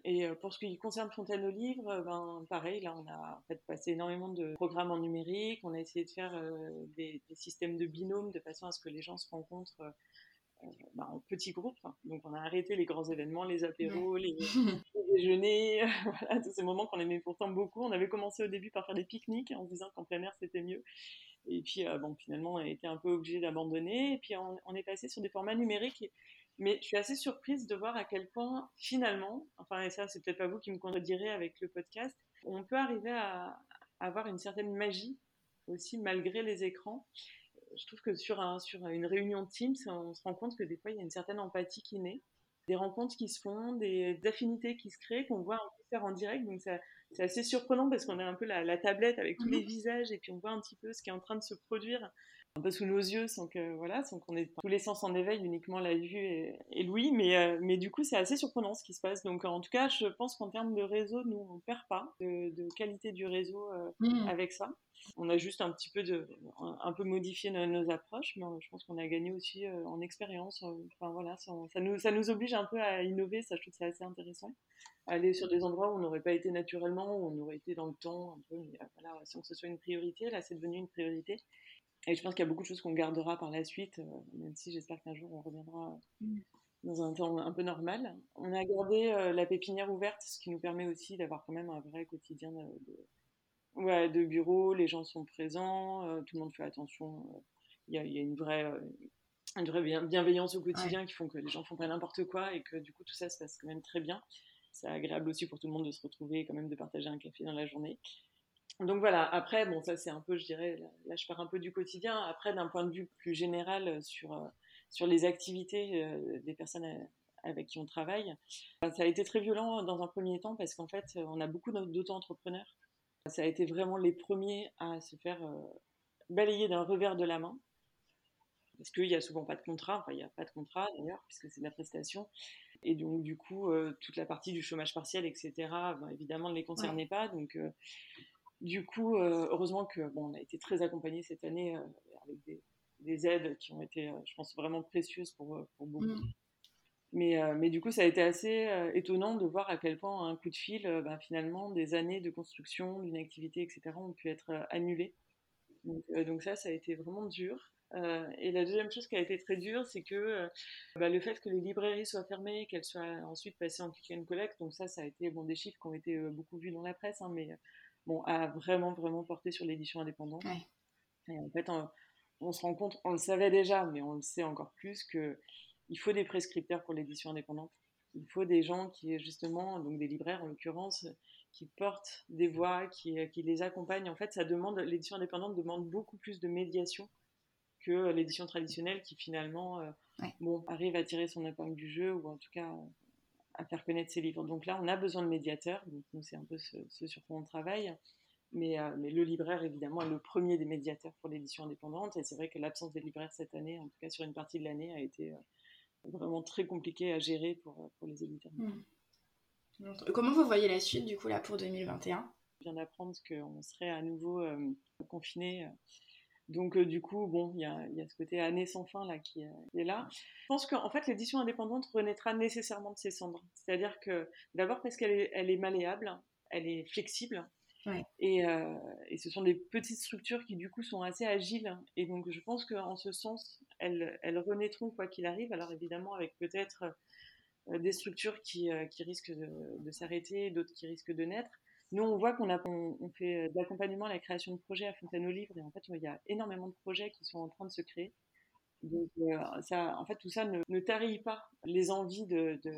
Et euh, pour ce qui concerne Fontaine aux livres, euh, ben, pareil, là, on a en fait, passé énormément de programmes en numérique. On a essayé de faire euh, des, systèmes de binômes de façon à ce que les gens se rencontrent ben, en petits groupes. Donc, on a arrêté les grands événements, les apéros, les, déjeuners, voilà, tous ces moments qu'on aimait pourtant beaucoup. On avait commencé au début par faire des pique-niques en se disant qu'en plein air, c'était mieux. Et puis, bon, finalement, on a été un peu obligé d'abandonner. Et puis, on, on, est passé sur des formats numériques. Mais je suis assez surprise de voir à quel point, finalement, enfin, et ça, c'est peut-être pas vous qui me contredirez avec le podcast, on peut arriver à, avoir une certaine magie aussi malgré les écrans. Je trouve que sur, un, sur une réunion Teams, on se rend compte que des fois, il y a une certaine empathie qui naît, des rencontres qui se font, des, affinités qui se créent, qu'on voit un peu faire en direct. Donc, c'est assez surprenant parce qu'on a un peu la, tablette avec tous les mhm. visages et puis on voit un petit peu ce qui est en train de se produire un peu sous nos yeux sans que voilà sans qu'on ait tous les sens en éveil uniquement la vue et, et l'ouïe mais euh, mais du coup c'est assez surprenant ce qui se passe. Donc en tout cas je pense qu'en termes de réseau nous on perd pas de, qualité du réseau euh, mmh. avec ça. On a juste un petit peu de un, peu modifié nos, approches mais je pense qu'on a gagné aussi euh, en expérience enfin voilà ça, nous ça nous oblige un peu à innover ça je trouve que c'est assez intéressant. Aller sur des endroits où on n'aurait pas été naturellement où on aurait été dans le temps un peu mais voilà sans que ce soit une priorité. Là c'est devenu une priorité et je pense qu'il y a beaucoup de choses qu'on gardera par la suite, euh, même si j'espère qu'un jour on reviendra mm. dans un temps un peu normal. On a gardé euh, la pépinière ouverte, ce qui nous permet aussi d'avoir quand même un vrai quotidien de, ouais, de bureau. Les gens sont présents, euh, tout le monde fait attention. Il y, a, une vraie, une vraie bienveillance au quotidien qui font que les gens font pas n'importe quoi et que du coup tout ça se passe quand même très bien. C'est agréable aussi pour tout le monde de se retrouver et quand même de partager un café dans la journée donc voilà, après, bon, ça c'est un peu, je dirais, là, je pars un peu du quotidien. Après, d'un point de vue plus général euh, sur, euh, sur les activités euh, des personnes avec qui on travaille, ça a été très violent dans un premier temps parce qu'en fait, on a beaucoup d'auto-entrepreneurs. Ça a été vraiment les premiers à se faire balayer d'un revers de la main. Parce qu'il n'y a souvent pas de contrat, enfin il n'y a pas de contrat d'ailleurs, puisque c'est de la prestation. Et donc, du coup, toute la partie du chômage partiel, etc., ben, évidemment, ne les concernait pas. Donc, du coup, euh, heureusement que bon, on a été très accompagnés cette année euh, avec des, aides qui ont été, euh, je pense, vraiment précieuses pour, beaucoup. Mm. Mais, mais, du coup, ça a été assez étonnant de voir à quel point un coup de fil, ben, finalement, des années de construction d'une activité, etc., ont pu être annulées. Donc, donc, ça, ça a été vraiment dur. et la deuxième chose qui a été très dure, c'est que bah, le fait que les librairies soient fermées, qu'elles soient ensuite passées en click and collect, donc ça, ça a été bon, des chiffres qui ont été beaucoup vus dans la presse, hein, mais bon, a vraiment, vraiment porté sur l'édition indépendante. Et en fait, on, se rend compte, on le savait déjà, mais on le sait encore plus, qu'il faut des prescripteurs pour l'édition indépendante. Il faut des gens qui, justement, donc des libraires en l'occurrence, qui portent des voix, qui, qui les accompagnent. En fait, ça demande, l'édition indépendante demande beaucoup plus de médiation que l'édition traditionnelle qui finalement euh, bon, arrive à tirer son épingle du jeu ou en tout cas à faire connaître ses livres. Donc là, on a besoin de médiateurs. Donc nous, c'est un peu ce, sur quoi on travaille. Mais, euh, mais, le libraire, évidemment, est le premier des médiateurs pour l'édition indépendante. Et c'est vrai que l'absence des libraires cette année, en tout cas sur une partie de l'année, a été euh, vraiment très compliqué à gérer pour, euh, pour les éditeurs. Hmm. Comment vous voyez la suite, du coup, là, pour 2021 Je viens d'apprendre qu'on serait à nouveau confiné donc euh, du coup, bon, il y a, ce côté année sans fin là qui, est là. Je pense qu'en fait, l'édition indépendante renaîtra nécessairement de ses cendres. C'est-à-dire que d'abord parce qu'elle est, elle est malléable, elle est flexible. Et, euh, et, ce sont des petites structures qui du coup sont assez agiles. Et donc je pense qu'en ce sens, elles, elles renaîtront quoi qu'il arrive. Alors évidemment avec peut-être euh, des structures qui, qui risquent de, de s'arrêter, d'autres qui risquent de naître. Nous, on voit qu'on on, fait euh, de l'accompagnement à la création de projets à Fontaine aux Livres et en fait, il y a énormément de projets qui sont en train de se créer. Donc, euh, ça, en fait, tout ça ne, ne tarit pas les envies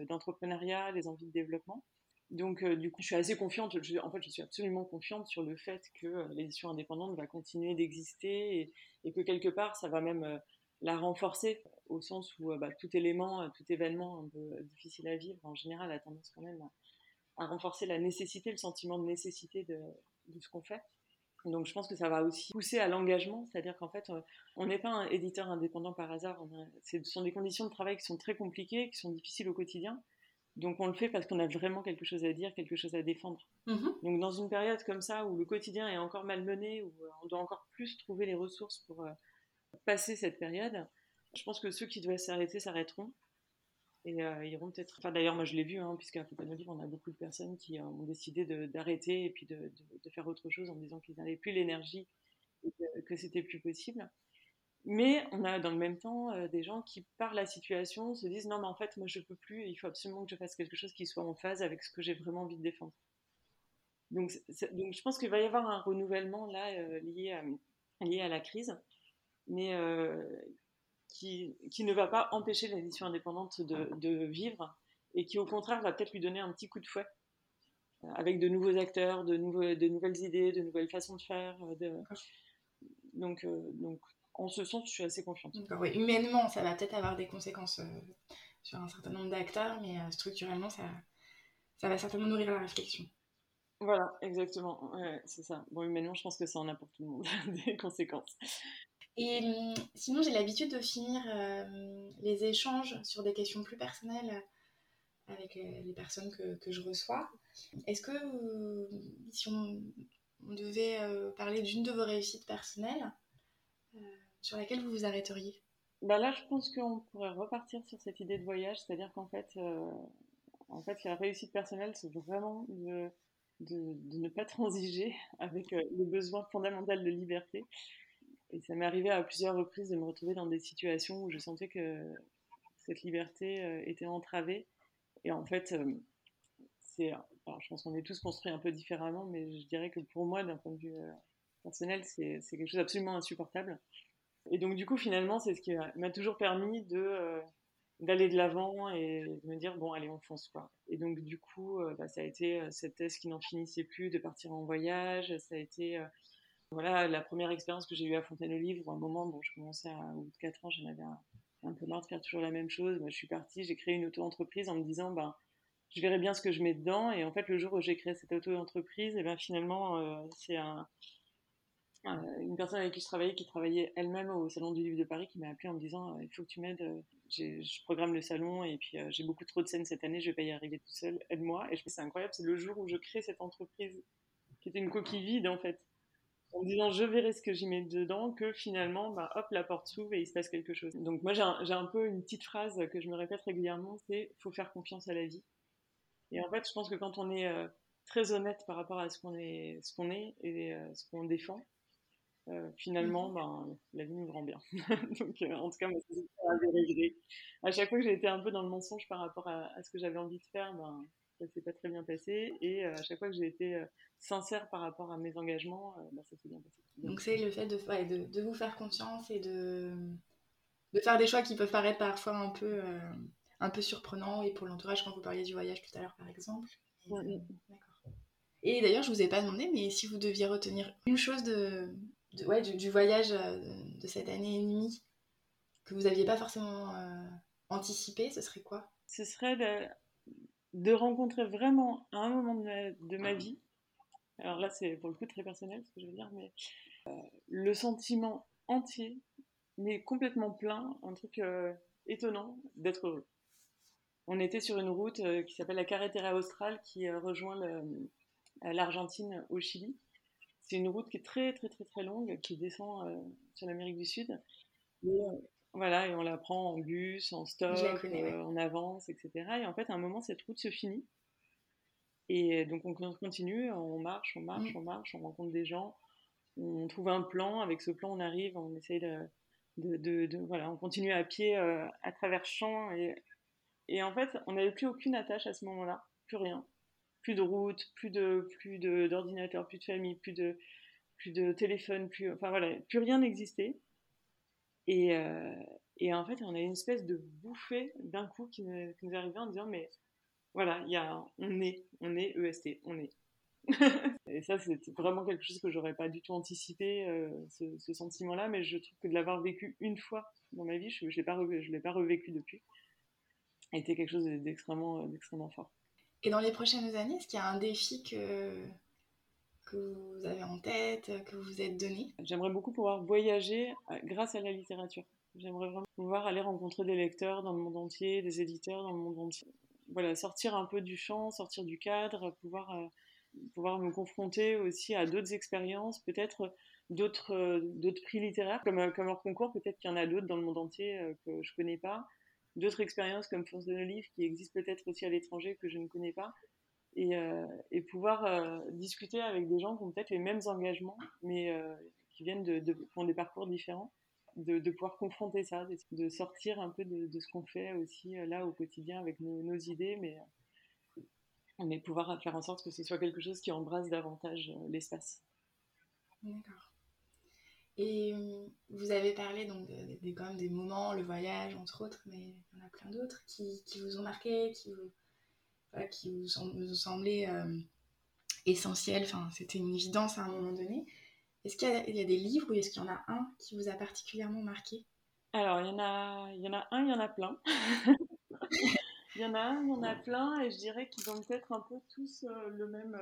d'entrepreneuriat, les envies de développement. Donc, euh, du coup, je suis assez confiante. en fait, je suis absolument confiante sur le fait que l'édition indépendante va continuer d'exister et, que quelque part, ça va même la renforcer au sens où bah, tout élément, tout événement un peu difficile à vivre, en général, a tendance quand même à, à renforcer la nécessité, le sentiment de nécessité de, ce qu'on fait. Donc je pense que ça va aussi pousser à l'engagement, c'est-à-dire qu'en fait, euh, on n'est pas un éditeur indépendant par hasard. ce sont des conditions de travail qui sont très compliquées, qui sont difficiles au quotidien. Donc on le fait parce qu'on a vraiment quelque chose à dire, quelque chose à défendre. Mm-hmm. Donc dans une période comme ça où le quotidien est encore malmené, où euh, on doit encore plus trouver les ressources pour euh, passer cette période, je pense que ceux qui doivent s'arrêter s'arrêteront. Et euh, ils iront peut-être. D'ailleurs, moi je l'ai vu, hein, puisqu'à Livre, on a beaucoup de personnes qui euh, ont décidé d'arrêter et puis de, de, faire autre chose en disant qu'ils n'avaient plus l'énergie et que, c'était plus possible. Mais on a dans le même temps euh, des gens qui, par la situation, se disent non, mais en fait, moi je peux plus, il faut absolument que je fasse quelque chose qui soit en phase avec ce que j'ai vraiment envie de défendre. Donc, donc je pense qu'il va y avoir un renouvellement là lié, à, lié à la crise, mais qui, qui, ne va pas empêcher l'édition indépendante de, de, vivre et qui au contraire va peut-être lui donner un petit coup de fouet euh, avec de nouveaux acteurs, de, nouveaux, de nouvelles idées, de nouvelles façons de faire. De... Donc, euh, donc, en ce sens, je suis assez confiante. Humainement, ça va peut-être avoir des conséquences euh, sur un certain nombre d'acteurs, mais structurellement, ça, ça va certainement nourrir la réflexion. Voilà, exactement. Ouais, c'est ça. Bon, humainement, je pense que ça en a pour tout le monde des conséquences. Et hum, sinon, j'ai l'habitude de finir euh, les échanges sur des questions plus personnelles avec les, personnes que, que, je reçois. Est-ce que si on, devait parler d'une de vos réussites personnelles, sur laquelle vous vous arrêteriez? Bah Là, je pense qu'on pourrait repartir sur cette idée de voyage, c'est-à-dire qu'en fait, en fait, la réussite personnelle, c'est vraiment de, de, ne pas transiger avec euh, le besoin fondamental de liberté. Et ça m'est arrivé à plusieurs reprises de me retrouver dans des situations où je sentais que cette liberté euh, était entravée. Et en fait, euh, c'est, je pense qu'on est tous construits un peu différemment, mais je dirais que pour moi, d'un point de vue personnel, c'est quelque chose d'absolument insupportable. Et donc, du coup, finalement, c'est ce qui m'a toujours permis de d'aller de l'avant et de me dire bon allez on fonce quoi et donc du coup euh, bah, ça a été euh, cette thèse qui n'en finissait plus de partir en voyage ça a été euh, voilà la première expérience que j'ai eue à Fontaine-Olive où à un moment bon je commençais à, au bout de 4 ans j'en avais un, peu marre de faire toujours la même chose. Moi je suis partie j'ai créé une auto-entreprise en me disant ben je verrai bien ce que je mets dedans. Et en fait le jour où j'ai créé cette auto-entreprise et eh ben finalement c'est un une personne avec qui je travaillais, qui travaillait elle-même au Salon du Livre de Paris, qui m'a appelé en me disant Il faut que tu m'aides, euh, je programme le salon et puis euh, j'ai beaucoup trop de scènes cette année, je vais pas y arriver tout seul, aide-moi. Et je me c'est incroyable, c'est le jour où je crée cette entreprise, qui était une coquille vide en fait, en disant Je verrai ce que j'y mets dedans, que finalement, bah, hop, la porte s'ouvre et il se passe quelque chose. Donc moi, j'ai un, un, peu une petite phrase que je me répète régulièrement c'est faut faire confiance à la vie. Et en fait, je pense que quand on est euh, très honnête par rapport à ce qu'on est, ce qu'on est et ce qu'on défend, euh, finalement, mhm. ben, la vie nous rend bien. Donc, euh, en tout cas, moi, c'est À chaque fois que j'ai été un peu dans le mensonge par rapport à, ce que j'avais envie de faire, ben, ça s'est pas très bien passé. Et euh, à chaque fois que j'ai été sincère par rapport à mes engagements, ben, ça s'est bien passé. Donc, c'est le fait de, de, de, vous faire confiance et de, de faire des choix qui peuvent paraître parfois un peu, un peu surprenants. Et pour l'entourage, quand vous parliez du voyage tout à l'heure, par exemple. D'accord. Et d'ailleurs, je vous ai pas demandé, mais si vous deviez retenir une chose de, ouais, du, voyage euh, de cette année et demie que vous n'aviez pas forcément euh, anticipé, ce serait quoi? Ce serait de, rencontrer vraiment à un moment de ma, vie, alors là c'est pour le coup très personnel ce que je veux dire, mais euh, le sentiment entier, mais complètement plein, un truc étonnant d'être heureux. On était sur une route qui s'appelle la Carretera Austral qui rejoint l'Argentine au Chili c'est une route qui est très très très très longue, qui descend euh, sur l'Amérique du Sud. Et, euh, voilà, et on la prend en bus, en stop, euh, en avance, etc. Et en fait, à un moment, cette route se finit. Et donc on continue, on marche, on marche, mm. on marche, on rencontre des gens, on trouve un plan. Avec ce plan, on arrive, on essaye de, de, de, voilà, on continue à pied à travers champs. Et, et en fait, on n'avait plus aucune attache à ce moment-là, plus rien plus de route, plus de plus d'ordinateur, plus de famille, plus de plus de téléphone, plus enfin voilà, plus rien n'existait. Et, euh, et, en fait, on a une espèce de bouffée d'un coup qui nous, qui nous, arrivait en disant mais voilà, il y a on est, on est EST, on est. et ça, c'est vraiment quelque chose que j'aurais pas du tout anticipé, euh, ce, sentiment-là, mais je trouve que de l'avoir vécu une fois dans ma vie, je ne l'ai pas, pas revécu depuis, été quelque chose d'extrêmement fort. Et dans les prochaines années, est-ce qu'il y a un défi que, que vous avez en tête, que vous vous êtes donné J'aimerais beaucoup pouvoir voyager euh, grâce à la littérature. J'aimerais vraiment pouvoir aller rencontrer des lecteurs dans le monde entier, des éditeurs dans le monde entier. Voilà, sortir un peu du champ, sortir du cadre, pouvoir, euh, pouvoir me confronter aussi à d'autres expériences, peut-être d'autres euh, prix littéraires, comme, comme hors concours, peut-être qu'il y en a d'autres dans le monde entier que je connais pas d'autres expériences comme Force de Olive qui existent peut-être aussi à l'étranger que je ne connais pas. Et, euh, et pouvoir euh, discuter avec des gens qui ont peut-être les mêmes engagements, mais euh, qui viennent de, de, des parcours différents, de, pouvoir confronter ça, de, sortir un peu de, ce qu'on fait aussi là au quotidien avec nos, idées, mais, mais pouvoir faire en sorte que ce soit quelque chose qui embrasse davantage l'espace. D'accord. Et vous avez parlé donc des, quand même des moments, le voyage entre autres, mais il y en a plein d'autres qui, qui, vous ont marqué, qui vous, qui vous, semblé euh, essentiels. Enfin, c'était une évidence à un moment donné. Est-ce qu'il y, y, a des livres ou est-ce qu'il y en a un qui vous a particulièrement marqué? Alors, il y, en a, il y en a un, il y en a plein. il y en a un, il y en a plein, et je dirais qu'ils ont peut-être un peu tous euh, le même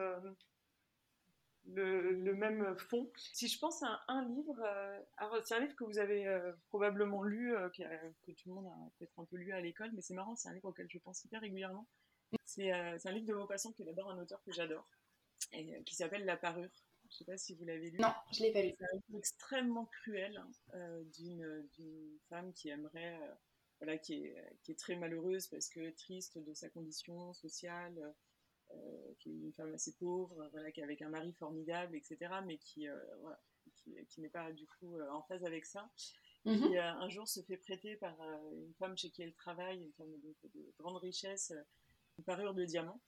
le, même fond. Si je pense à un, livre, c'est un livre que vous avez probablement lu, que tout le monde a peut-être un peu lu à l'école, mais c'est marrant, c'est un livre auquel je pense hyper régulièrement. C'est un livre de Maupassant qui est d'abord un auteur que j'adore, et qui s'appelle La Parure. Je ne sais pas si vous l'avez lu. Non, je l'ai pas lu. C'est un livre extrêmement cruel euh, d'une femme qui aimerait, euh, voilà, qui est, qui est, très malheureuse parce que triste de sa condition sociale, euh, qui est une femme assez pauvre, voilà, qui est avec un mari formidable, etc., mais qui, voilà, qui, qui n'est pas du coup en phase avec ça. Qui mhm. un jour se fait prêter par une femme chez qui elle travaille, une femme de, de grande richesse, une parure de diamant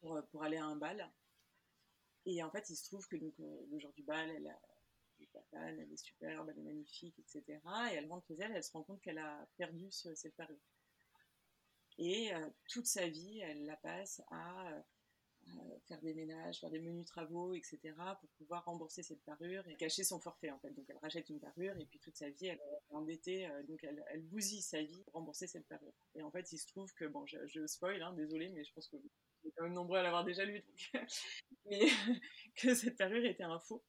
pour, pour aller à un bal. Et en fait, il se trouve que euh, le jour du bal, elle, a, elle est superbe, elle est magnifique, etc. Et elle rentre chez elle, elle se rend compte qu'elle a perdu cette parure. Et euh, toute sa vie, elle la passe à euh, faire des ménages, faire des menus travaux, etc. pour pouvoir rembourser cette parure et cacher son forfait en fait. Donc elle rachète une parure et puis toute sa vie elle est endettée, donc elle, elle, bousille sa vie pour rembourser cette parure. Et en fait il se trouve que, bon je, je spoil, hein, désolé mais je pense que quand même nombreux à l'avoir déjà lu, mais que cette parure était un faux.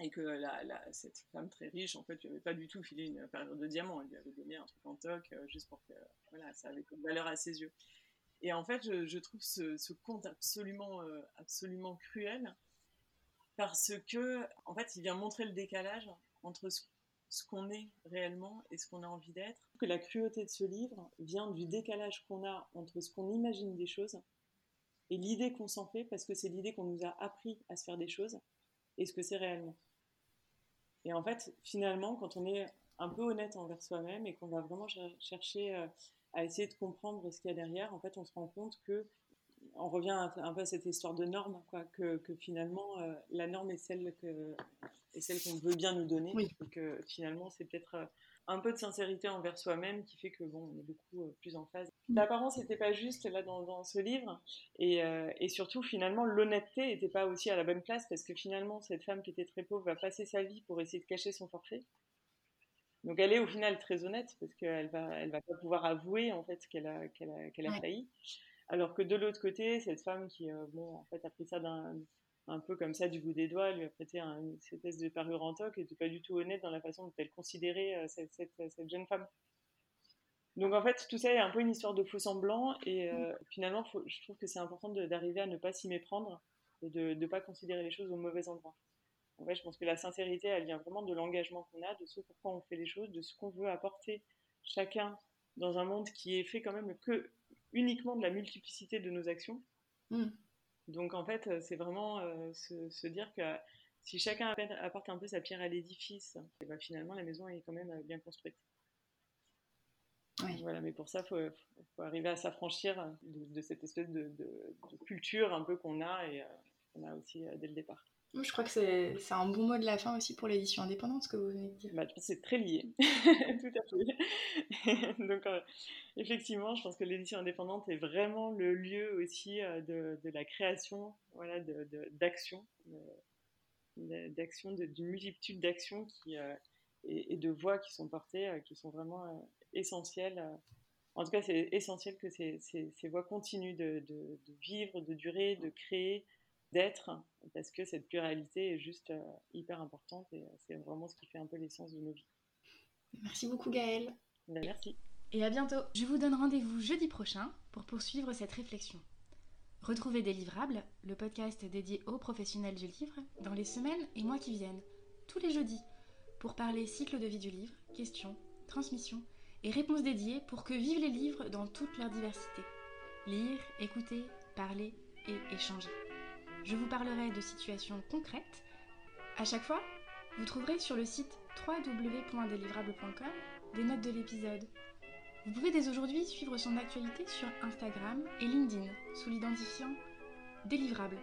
Et que la, cette femme très riche, en fait, lui avait pas du tout filé une parure de diamant, elle lui avait donné un truc en toc, euh, juste pour que voilà, ça avait une valeur à ses yeux. Et en fait, je, trouve ce, conte absolument, euh, absolument cruel, parce que, en fait, il vient montrer le décalage entre ce, ce qu'on est réellement et ce qu'on a envie d'être. Que la cruauté de ce livre vient du décalage qu'on a entre ce qu'on imagine des choses et l'idée qu'on s'en fait, parce que c'est l'idée qu'on nous a appris à se faire des choses, et ce que c'est réellement. Et en fait, finalement, quand on est un peu honnête envers soi-même et qu'on va vraiment chercher euh, à essayer de comprendre ce qu'il y a derrière, en fait, on se rend compte que on revient un peu à cette histoire de norme, quoi, que, finalement euh, la norme est celle que est celle qu'on veut bien nous donner, et que finalement c'est peut-être euh, un peu de sincérité envers soi-même qui fait que bon, on est beaucoup euh, plus en phase. Mm. L'apparence n'était pas juste là dans, ce livre, et, et surtout finalement l'honnêteté n'était pas aussi à la bonne place parce que finalement cette femme qui était très pauvre va passer sa vie pour essayer de cacher son forfait. Donc elle est au final très honnête parce qu'elle va, elle va pas pouvoir avouer en fait qu'elle a, qu'elle a, qu'elle a failli. Alors que de l'autre côté, cette femme qui, euh, bon, en fait, a pris ça d'un un peu comme ça du bout des doigts, lui a prêté un, une espèce de parure en toc et n'était pas du tout honnête dans la façon dont elle considérait euh, cette, cette, jeune femme. Donc en fait, tout ça est un peu une histoire de faux semblant et euh, finalement, je trouve que c'est important d'arriver à ne pas s'y méprendre et de ne pas considérer les choses au mauvais endroit. En fait, je pense que la sincérité, elle vient vraiment de l'engagement qu'on a, de ce pourquoi on fait les choses, de ce qu'on veut apporter chacun dans un monde qui est fait quand même que uniquement de la multiplicité de nos actions. Hmm. Donc en fait, c'est vraiment euh, se, dire que si chacun apporte un peu sa pierre à l'édifice, eh ben, finalement la maison est quand même euh, bien construite. Voilà, mais pour ça, il faut, arriver à s'affranchir de, cette espèce de, culture un peu qu'on a et euh, qu'on a aussi dès le départ. Je crois que c'est un bon mot de la fin aussi pour l'édition indépendante, ce que vous venez de dire. Bah, c'est très lié, tout à fait. Donc, euh, effectivement, je pense que l'édition indépendante est vraiment le lieu aussi euh, de, de, la création, voilà, d'action, d'action, d'une multitude d'actions euh, et, de voix qui sont portées, qui sont vraiment essentielles. En tout cas, c'est essentiel que ces, ces, ces, voix continuent de, de, vivre, de durer, de créer, d'être, parce que cette pluralité est juste euh, hyper importante et euh, c'est vraiment ce qui fait un peu l'essence de nos vies. Merci beaucoup Gaëlle. Ben, merci. Et à bientôt. Je vous donne rendez-vous jeudi prochain pour poursuivre cette réflexion. Retrouvez Délivrable, le podcast dédié aux professionnels du livre, dans les semaines et mois qui viennent, tous les jeudis, pour parler cycle de vie du livre, questions, transmission et réponses dédiées pour que vivent les livres dans toute leur diversité. Lire, écouter, parler et échanger je vous parlerai de situations concrètes. À chaque fois, vous trouverez sur le site www.délivrable.com des notes de l'épisode. Vous pouvez dès aujourd'hui suivre son actualité sur Instagram et LinkedIn sous l'identifiant délivrable.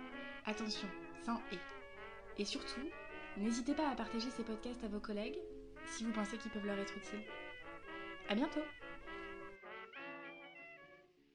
Attention, sans et. Et surtout, n'hésitez pas à partager ces podcasts à vos collègues si vous pensez qu'ils peuvent leur être utiles. À bientôt!